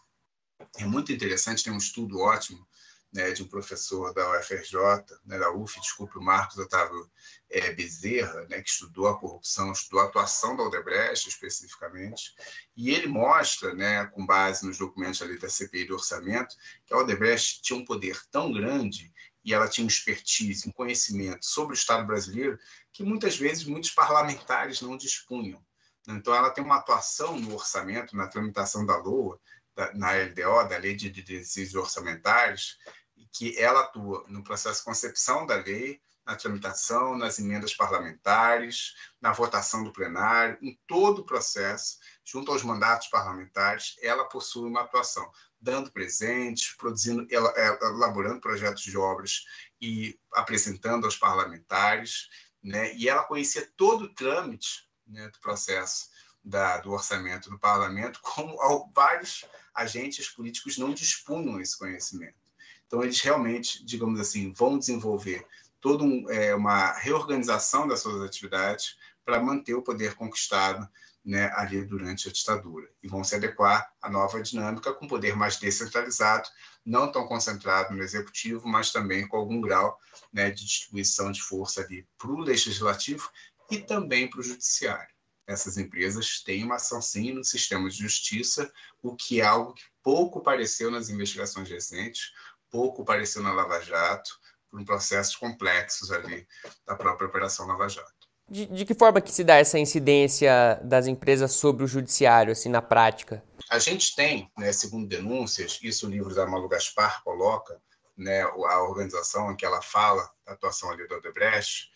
É muito interessante, tem um estudo ótimo né, de um professor da UFRJ, né, da UF, desculpe, o Marcos Otávio é, Bezerra, né, que estudou a corrupção, estudou a atuação da Odebrecht especificamente, e ele mostra, né, com base nos documentos ali da CPI do orçamento, que a Odebrecht tinha um poder tão grande e ela tinha expertise, um conhecimento sobre o Estado brasileiro que muitas vezes muitos parlamentares não dispunham. Então, ela tem uma atuação no orçamento, na tramitação da LOA, na LDO, da Lei de Desígnios Orçamentários, que ela atua no processo de concepção da lei, na tramitação, nas emendas parlamentares, na votação do plenário, em todo o processo, junto aos mandatos parlamentares, ela possui uma atuação, dando presentes, produzindo, elaborando projetos de obras e apresentando aos parlamentares, né? E ela conhecia todo o trâmite né, do processo da, do orçamento do parlamento, como vários agentes políticos não dispunham esse conhecimento. Então, eles realmente, digamos assim, vão desenvolver toda um, é, uma reorganização das suas atividades para manter o poder conquistado né, ali durante a ditadura. E vão se adequar à nova dinâmica com poder mais descentralizado, não tão concentrado no executivo, mas também com algum grau né, de distribuição de força ali para o legislativo e também para o judiciário. Essas empresas têm uma ação sim no sistema de justiça, o que é algo que pouco apareceu nas investigações recentes, pouco apareceu na Lava Jato, por um processos complexos ali da própria Operação Lava Jato. De, de, que forma que se dá essa incidência das empresas sobre o judiciário, assim, na prática? A gente tem, né, segundo denúncias, isso o livro da Malu Gaspar coloca, né, a organização em que ela fala da atuação ali do Odebrecht,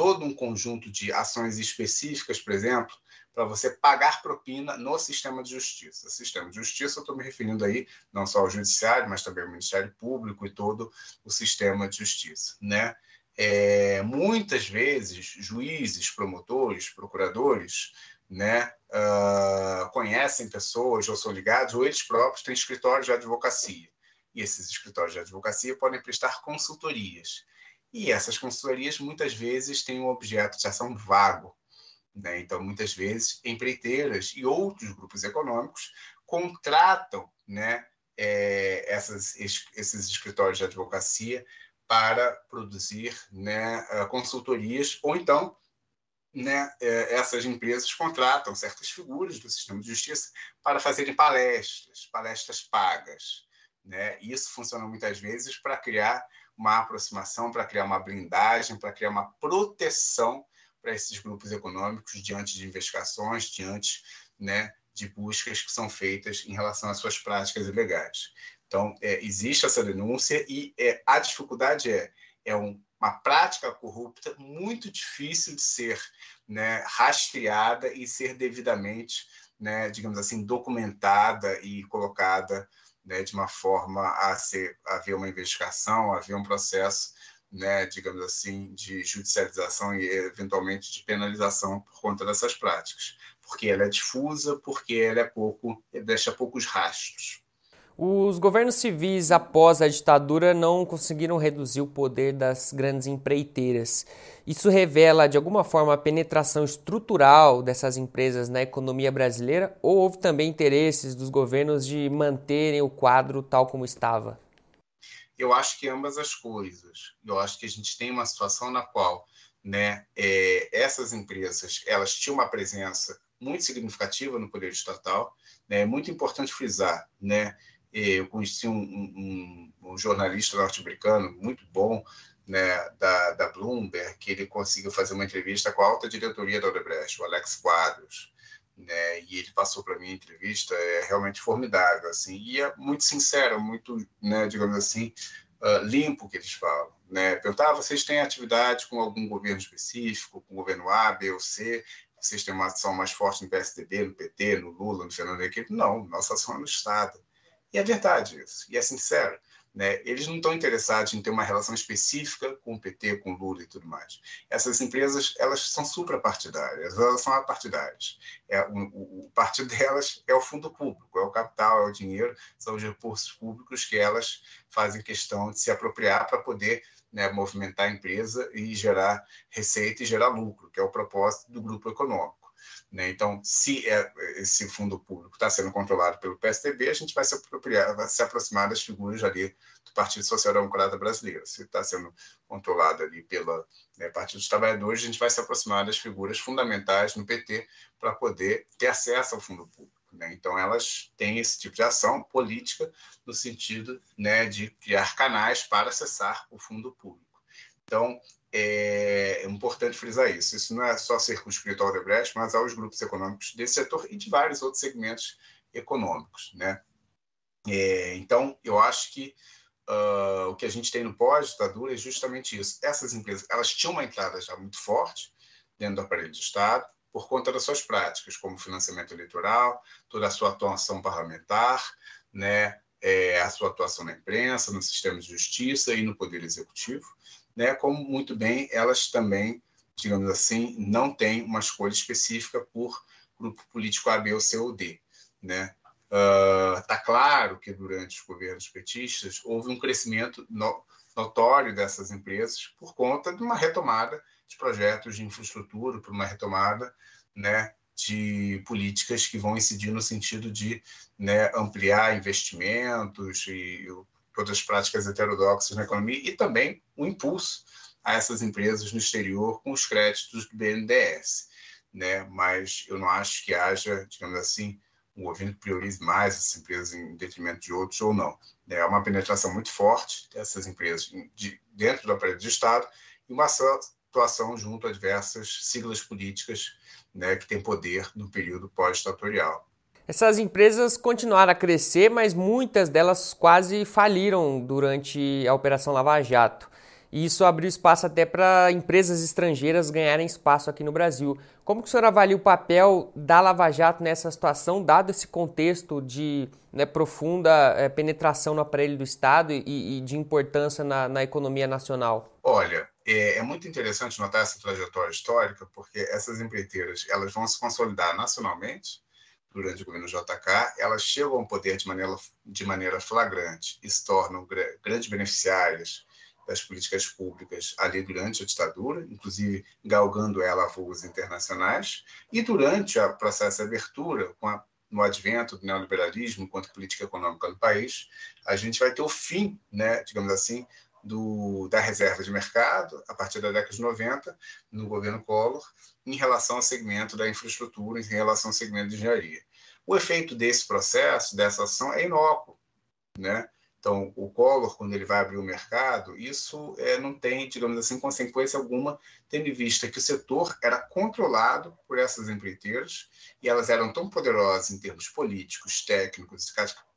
todo um conjunto de ações específicas, por exemplo, para você pagar propina no sistema de justiça. Sistema de justiça, eu estou me referindo aí não só ao judiciário, mas também ao Ministério Público e todo o sistema de justiça, né? É, muitas vezes, juízes, promotores, procuradores, né, uh, conhecem pessoas ou são ligados, ou eles próprios têm escritórios de advocacia. E esses escritórios de advocacia podem prestar consultorias. E essas consultorias muitas vezes têm um objeto de ação vago. Né? Então, muitas vezes, empreiteiras e outros grupos econômicos contratam né, é, essas, esses escritórios de advocacia para produzir né, consultorias, ou então né, é, essas empresas contratam certas figuras do sistema de justiça para fazerem palestras, palestras pagas. Né? Isso funciona muitas vezes para criar uma aproximação, para criar uma blindagem, para criar uma proteção para esses grupos econômicos diante de investigações, diante né, de buscas que são feitas em relação às suas práticas ilegais. Então, é, existe essa denúncia e é, a dificuldade é, é um, uma prática corrupta muito difícil de ser né, rastreada e ser devidamente, né, digamos assim, documentada e colocada né, de uma forma a ser haver uma investigação, haver um processo, né, digamos assim, de judicialização e eventualmente de penalização por conta dessas práticas, porque ela é difusa, porque ela é pouco, deixa poucos rastros. Os governos civis após a ditadura não conseguiram reduzir o poder das grandes empreiteiras. Isso revela, de alguma forma, a penetração estrutural dessas empresas na economia brasileira ou houve também interesses dos governos de manterem o quadro tal como estava? Eu acho que ambas as coisas. Eu acho que a gente tem uma situação na qual né, é, essas empresas elas tinham uma presença muito significativa no poder estatal. Né, é muito importante frisar né, eu conheci um, um, um jornalista norte-americano muito bom, né, da, da, Bloomberg, que ele conseguiu fazer uma entrevista com a alta diretoria da Odebrecht, o Alex Quadros, né, e ele passou para mim a entrevista, é realmente formidável, assim, e é muito sincero, muito, né, digamos assim, uh, limpo que eles falam. Né? Perguntar, ah, vocês têm atividade com algum governo específico, com o governo A, B ou C? Vocês têm uma ação mais forte no PSDB, no PT, no Lula, no Fernando Henrique? Não, nossa ação é no Estado. E é verdade isso, e é sincero. Né? Eles não estão interessados em ter uma relação específica com o PT, com o Lula e tudo mais. Essas empresas, elas são suprapartidárias, elas são apartidárias. É, o, o, partido delas é o fundo público, é o capital, é o dinheiro, são os recursos públicos que elas fazem questão de se apropriar para poder né, movimentar a empresa e gerar receita e gerar lucro, que é o propósito do grupo econômico. Né? Então, se é, esse fundo público está sendo controlado pelo PSDB, a gente vai se, apropriar, vai se aproximar das figuras ali do Partido Social Democrata Brasileiro. Se está sendo controlado ali pelo né, Partido dos Trabalhadores, a gente vai se aproximar das figuras fundamentais no PT para poder ter acesso ao fundo público. Né? Então, elas têm esse tipo de ação política no sentido né, de criar canais para acessar o fundo público. Então, é, importante frisar isso. Isso não é só circunscrito ao Odebrecht, mas aos grupos econômicos desse setor e de vários outros segmentos econômicos. Né? É, então, eu acho que uh, o que a gente tem no pós-ditadura é justamente isso. Essas empresas elas tinham uma entrada já muito forte dentro do aparelho de Estado, por conta das suas práticas, como financiamento eleitoral, toda a sua atuação parlamentar, né, é, a sua atuação na imprensa, no sistema de justiça e no poder executivo, né, como muito bem elas também, digamos assim, não têm uma escolha específica por grupo político A, B ou C ou D, né? Está uh, claro que durante os governos petistas houve um crescimento no, notório dessas empresas por conta de uma retomada de projetos de infraestrutura, por uma retomada né, de políticas que vão incidir no sentido de né, ampliar investimentos e as práticas heterodoxas na economia e também o impulso a essas empresas no exterior com os créditos do BNDES. Né? Mas eu não acho que haja, digamos assim, um governo priorize mais essas empresas em detrimento de outros ou não. É uma penetração muito forte dessas empresas de, dentro do aparelho de Estado e uma atuação junto a diversas siglas políticas né, que têm poder no período pós-ditatorial. Essas empresas continuaram a crescer, mas muitas delas quase faliram durante a Operação Lava Jato. E isso abriu espaço até para empresas estrangeiras ganharem espaço aqui no Brasil. Como que o senhor avalia o papel da Lava Jato nessa situação, dado esse contexto de né, profunda é, penetração no aparelho do Estado e, e de importância na, na, economia nacional? Olha, é, é, muito interessante notar essa trajetória histórica, porque essas empreiteiras elas vão se consolidar nacionalmente durante o governo JK, elas chegam ao poder de maneira, de maneira flagrante e se tornam grandes beneficiárias das políticas públicas ali durante a ditadura, inclusive galgando ela a voos internacionais, e durante o processo de abertura, com a, no advento do neoliberalismo enquanto política econômica no país, a gente vai ter o fim, né, digamos assim, do, da reserva de mercado, a partir da década de 90, no governo Collor, em relação ao segmento da infraestrutura, em relação ao segmento de engenharia. O efeito desse processo, dessa ação, é inócuo. Né? Então, o Collor, quando ele vai abrir o mercado, isso é, não tem, digamos assim, consequência alguma, tendo em vista que o setor era controlado por essas empreiteiras e elas eram tão poderosas em termos políticos, técnicos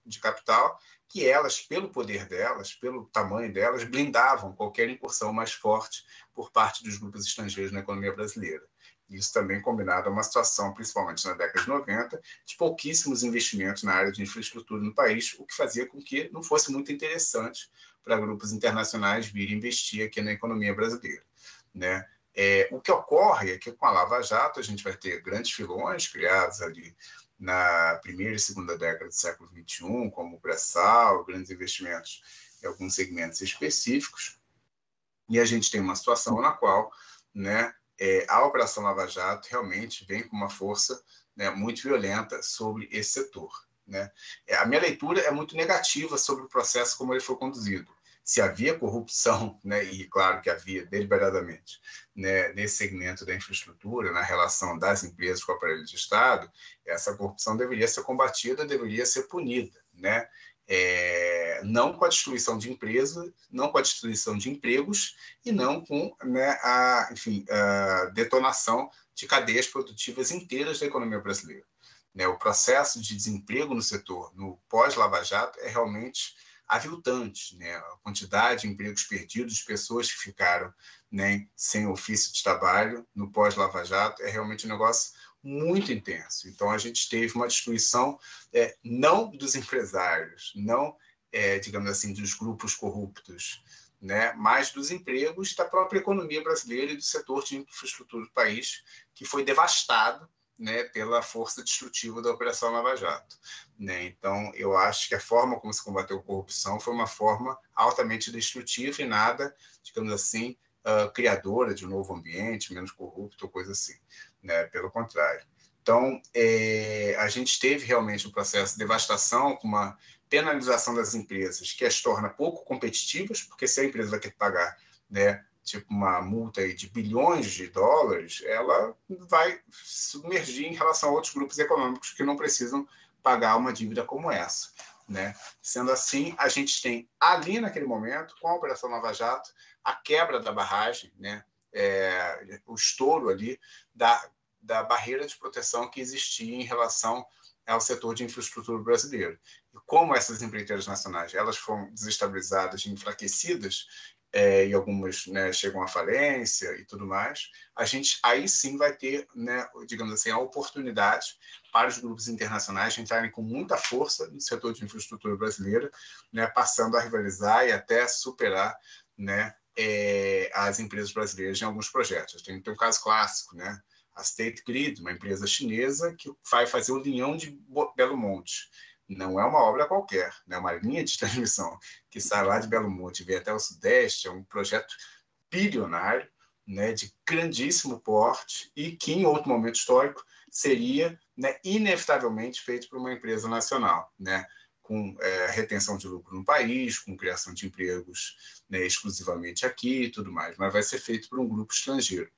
de capital, que elas, pelo poder delas, pelo tamanho delas, blindavam qualquer incursão mais forte por parte dos grupos estrangeiros na economia brasileira. Isso também combinado a uma situação, principalmente na década de 90, de pouquíssimos investimentos na área de infraestrutura no país, o que fazia com que não fosse muito interessante para grupos internacionais virem investir aqui na economia brasileira. Né? É, o que ocorre é que com a Lava Jato a gente vai ter grandes filões criados ali na primeira e segunda década do século XXI, como o pré-sal, grandes investimentos em alguns segmentos específicos, e a gente tem uma situação na qual né, é, a Operação Lava Jato realmente vem com uma força né, muito violenta sobre esse setor. Né? É, a minha leitura é muito negativa sobre o processo como ele foi conduzido. Se havia corrupção, <laughs> né, e claro que havia deliberadamente, né, nesse segmento da infraestrutura, na relação das empresas com o aparelho de Estado, essa corrupção deveria ser combatida, deveria ser punida. Né? É, não com a destruição de empresas, não com a destruição de empregos e não com né, a, enfim, a detonação de cadeias produtivas inteiras da economia brasileira. Né, o processo de desemprego no setor, no pós-Lava Jato, é realmente aviltante. Né? A quantidade de empregos perdidos, de pessoas que ficaram né, sem ofício de trabalho no pós-Lava Jato, é realmente um negócio muito intenso. Então, a gente teve uma destruição é, não dos empresários, não, é, digamos assim, dos grupos corruptos, né, mas dos empregos da própria economia brasileira e do setor de infraestrutura do país, que foi devastado né, pela força destrutiva da Operação Lava Jato. Né? Então, eu acho que a forma como se combateu a corrupção foi uma forma altamente destrutiva e nada, digamos assim, uh, criadora de um novo ambiente, menos corrupto, coisa assim né? pelo contrário. Então, é, a gente teve realmente um processo de devastação, com uma penalização das empresas que as torna pouco competitivas, porque se a empresa vai ter que pagar né, tipo uma multa de bilhões de dólares, ela vai submergir em relação a outros grupos econômicos que não precisam pagar uma dívida como essa. Né? Sendo assim, a gente tem ali naquele momento, com a Operação Nova Jato, a quebra da barragem, né? É, o estouro ali da, da barreira de proteção que existia em relação ao setor de infraestrutura brasileiro. E como essas empreiteiras nacionais elas foram desestabilizadas enfraquecidas, é, e algumas né, chegam à falência e tudo mais, a gente aí sim vai ter, né, digamos assim, a oportunidade para os grupos internacionais entrarem com muita força no setor de infraestrutura brasileira, né, passando a rivalizar e até superar né, é, as empresas brasileiras em alguns projetos. Tem, tem um caso clássico, né? a State Grid, uma empresa chinesa que vai fazer o linhão de Belo Monte. Não é uma obra qualquer, é né? uma linha de <laughs> transmissão que sai lá de Belo Monte e vem até o Sudeste, é um projeto bilionário, né, de grandíssimo porte e que, em outro momento histórico, seria né, inevitavelmente feito por uma empresa nacional, né, com é, retenção de lucro no país, com criação de empregos né, exclusivamente aqui e tudo mais, mas vai ser feito por um grupo estrangeiro.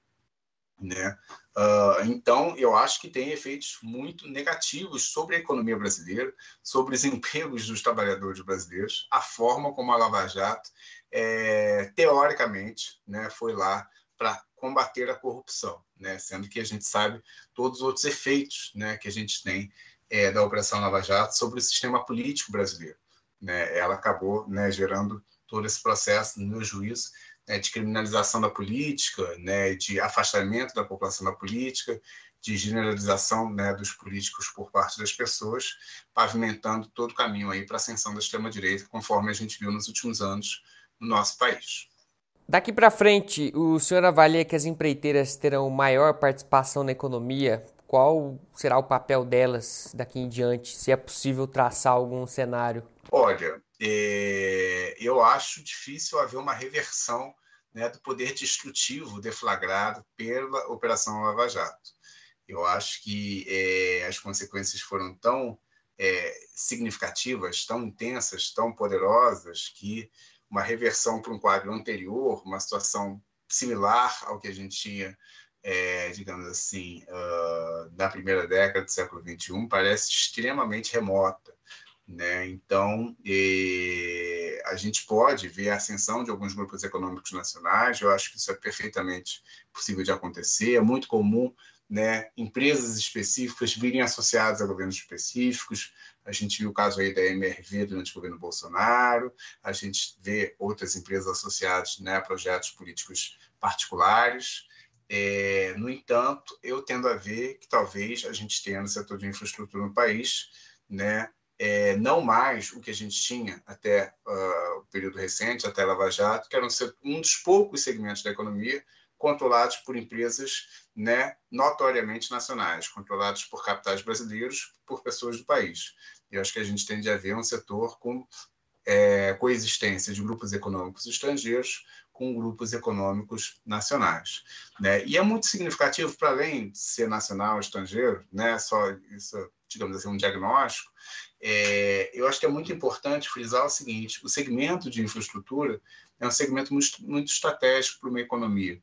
Né? Uh, então, eu acho que tem efeitos muito negativos sobre a economia brasileira, sobre os <laughs> empregos dos trabalhadores brasileiros, a forma como a Lava Jato, é, teoricamente, né, foi lá para combater a corrupção, né, sendo que a gente sabe todos os outros efeitos né, que a gente tem é, da Operação Lava Jato sobre o sistema político brasileiro. Né? Ela acabou né, gerando todo esse processo, no juízo, né, de criminalização da política, né, de afastamento da população da política, de generalização né, dos políticos por parte das pessoas, pavimentando todo o caminho aí para a ascensão da extrema-direita, conforme a gente viu nos últimos anos no nosso país. Daqui para frente, o senhor avalia que as empreiteiras terão maior participação na economia? Qual será o papel delas daqui em diante, se é possível traçar algum cenário? Olha, é, eu acho difícil haver uma reversão né, do poder destrutivo deflagrado pela Operação Lava Jato. Eu acho que é, as consequências foram tão é, significativas, tão intensas, tão poderosas, que uma reversão para um quadro anterior, uma situação similar ao que a gente tinha, é, digamos assim, uh, na primeira década do século XXI, parece extremamente remota. Né? Então, e, a gente pode ver a ascensão de alguns grupos econômicos nacionais, eu acho que isso é perfeitamente possível de acontecer, é muito comum né, empresas específicas virem associadas a governos específicos. A gente viu o caso aí da MRV durante o governo Bolsonaro, a gente vê outras empresas associadas né, a projetos políticos particulares. É, no entanto, eu tendo a ver que talvez a gente tenha no setor de infraestrutura no país né, é, não mais o que a gente tinha até uh, o período recente, até Lava Jato, que era um dos poucos segmentos da economia controlados por empresas né, notoriamente nacionais, controlados por capitais brasileiros, por pessoas do país. E acho que a gente tende a ver um setor com é, coexistência de grupos econômicos estrangeiros com grupos econômicos nacionais. Né? E é muito significativo, para além de ser nacional, estrangeiro, né? só isso, digamos assim, um diagnóstico, é, eu acho que é muito importante frisar o seguinte: o segmento de infraestrutura é um segmento muito, muito estratégico para uma economia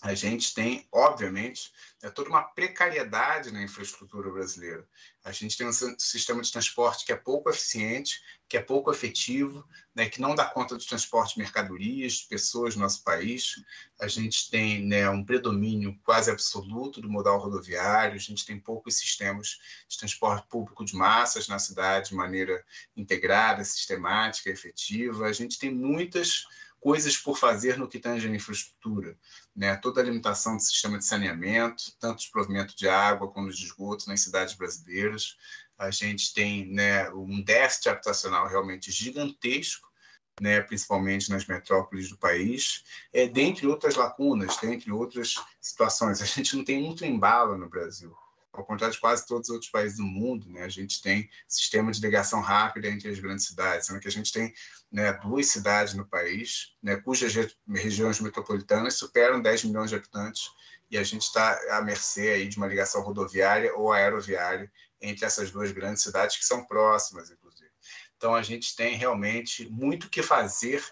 a gente tem, obviamente, é toda uma precariedade na infraestrutura brasileira. A gente tem um sistema de transporte que é pouco eficiente, que é pouco efetivo, né, que não dá conta do transporte de mercadorias, de pessoas no nosso país. A gente tem né, um predomínio quase absoluto do modal rodoviário, a gente tem poucos sistemas de transporte público de massas na cidade de maneira integrada, sistemática, efetiva. A gente tem muitas coisas por fazer no que tange a infraestrutura, né? toda a limitação do sistema de saneamento, tanto de provimento de água como de esgoto nas cidades brasileiras. A gente tem né, um déficit habitacional realmente gigantesco, né, principalmente nas metrópoles do país, é, dentre outras lacunas, dentre outras situações. A gente não tem muito embalo no Brasil ao contrário de quase todos os outros países do mundo, né, a gente tem sistema de ligação rápida entre as grandes cidades, sendo que a gente tem né, duas cidades no país, né, cujas regiões metropolitanas superam 10 milhões de habitantes, e a gente está à mercê aí de uma ligação rodoviária ou aeroviária entre essas duas grandes cidades, que são próximas, inclusive. Então, a gente tem realmente muito o que fazer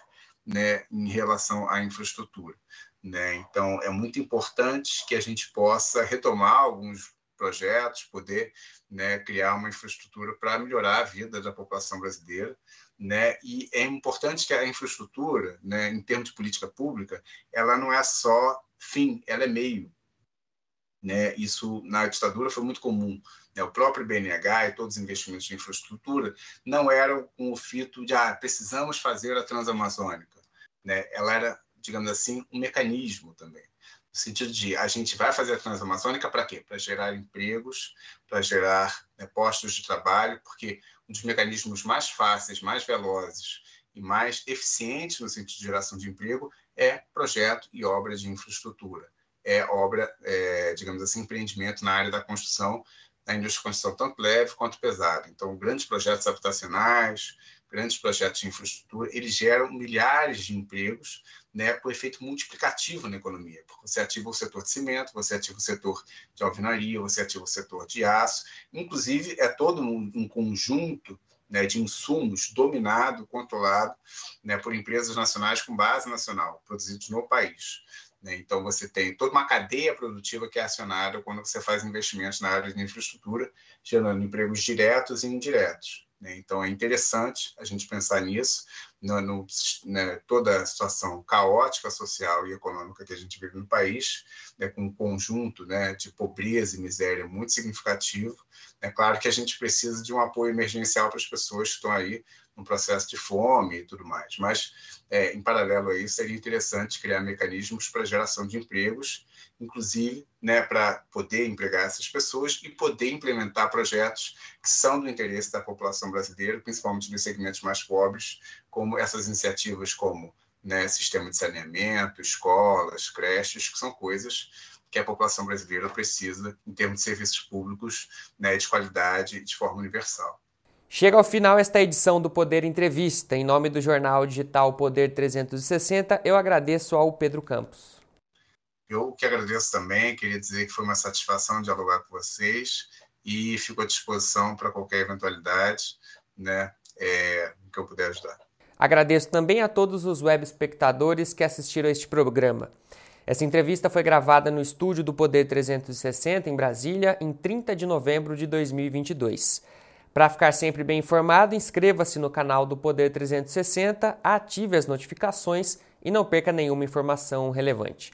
né, em relação à infraestrutura. Né? Então, é muito importante que a gente possa retomar alguns projetos, poder né, criar uma infraestrutura para melhorar a vida da população brasileira. Né? E é importante que a infraestrutura, né, em termos de política pública, ela não é só fim, ela é meio. Né? Isso na ditadura foi muito comum. Né? O próprio BNH e todos os investimentos de infraestrutura não eram com o fito de ah, precisamos fazer a Transamazônica. Né? Ela era, digamos assim, um mecanismo também. No sentido de a gente vai fazer a Transamazônica para quê? Para gerar empregos, para gerar né, postos de trabalho, porque um dos mecanismos mais fáceis, mais velozes e mais eficientes no sentido de geração de emprego é projeto e obra de infraestrutura. É obra, é, digamos assim, empreendimento na área da construção, da indústria de construção, tanto leve quanto pesada. Então, grandes projetos habitacionais, grandes projetos de infraestrutura, eles geram milhares de empregos né, com efeito multiplicativo na economia. Você ativa o setor de cimento, você ativa o setor de alvenaria, você ativa o setor de aço. Inclusive, é todo um, um conjunto né, de insumos dominado, controlado né, por empresas nacionais com base nacional, produzidos no país. Né? Então, você tem toda uma cadeia produtiva que é acionada quando você faz investimentos na área de infraestrutura, gerando empregos diretos e indiretos. Né? Então, é interessante a gente pensar nisso, no, no né, toda a situação caótica social e econômica que a gente vive no país, né, com um conjunto né, de pobreza e miséria muito significativo. É claro que a gente precisa de um apoio emergencial para as pessoas que estão aí no processo de fome e tudo mais, mas, é, em paralelo a isso, seria interessante criar mecanismos para geração de empregos inclusive, né, para poder empregar essas pessoas e poder implementar projetos que são do interesse da população brasileira, principalmente nos segmentos mais pobres, como essas iniciativas como né, sistema de saneamento, escolas, creches, que são coisas que a população brasileira precisa em termos de serviços públicos né, de qualidade de forma universal. Chega ao final esta edição do Poder Entrevista. Em nome do jornal digital Poder 360, eu agradeço ao Pedro Campos. Eu que agradeço também, queria dizer que foi uma satisfação dialogar com vocês e fico à disposição para qualquer eventualidade, né, é, que eu puder ajudar. Agradeço também a todos os web espectadores que assistiram a este programa. Essa entrevista foi gravada no estúdio do Poder 360 em Brasília em 30 de novembro de 2022. Para ficar sempre bem informado, inscreva-se no canal do Poder 360, ative as notificações e não perca nenhuma informação relevante.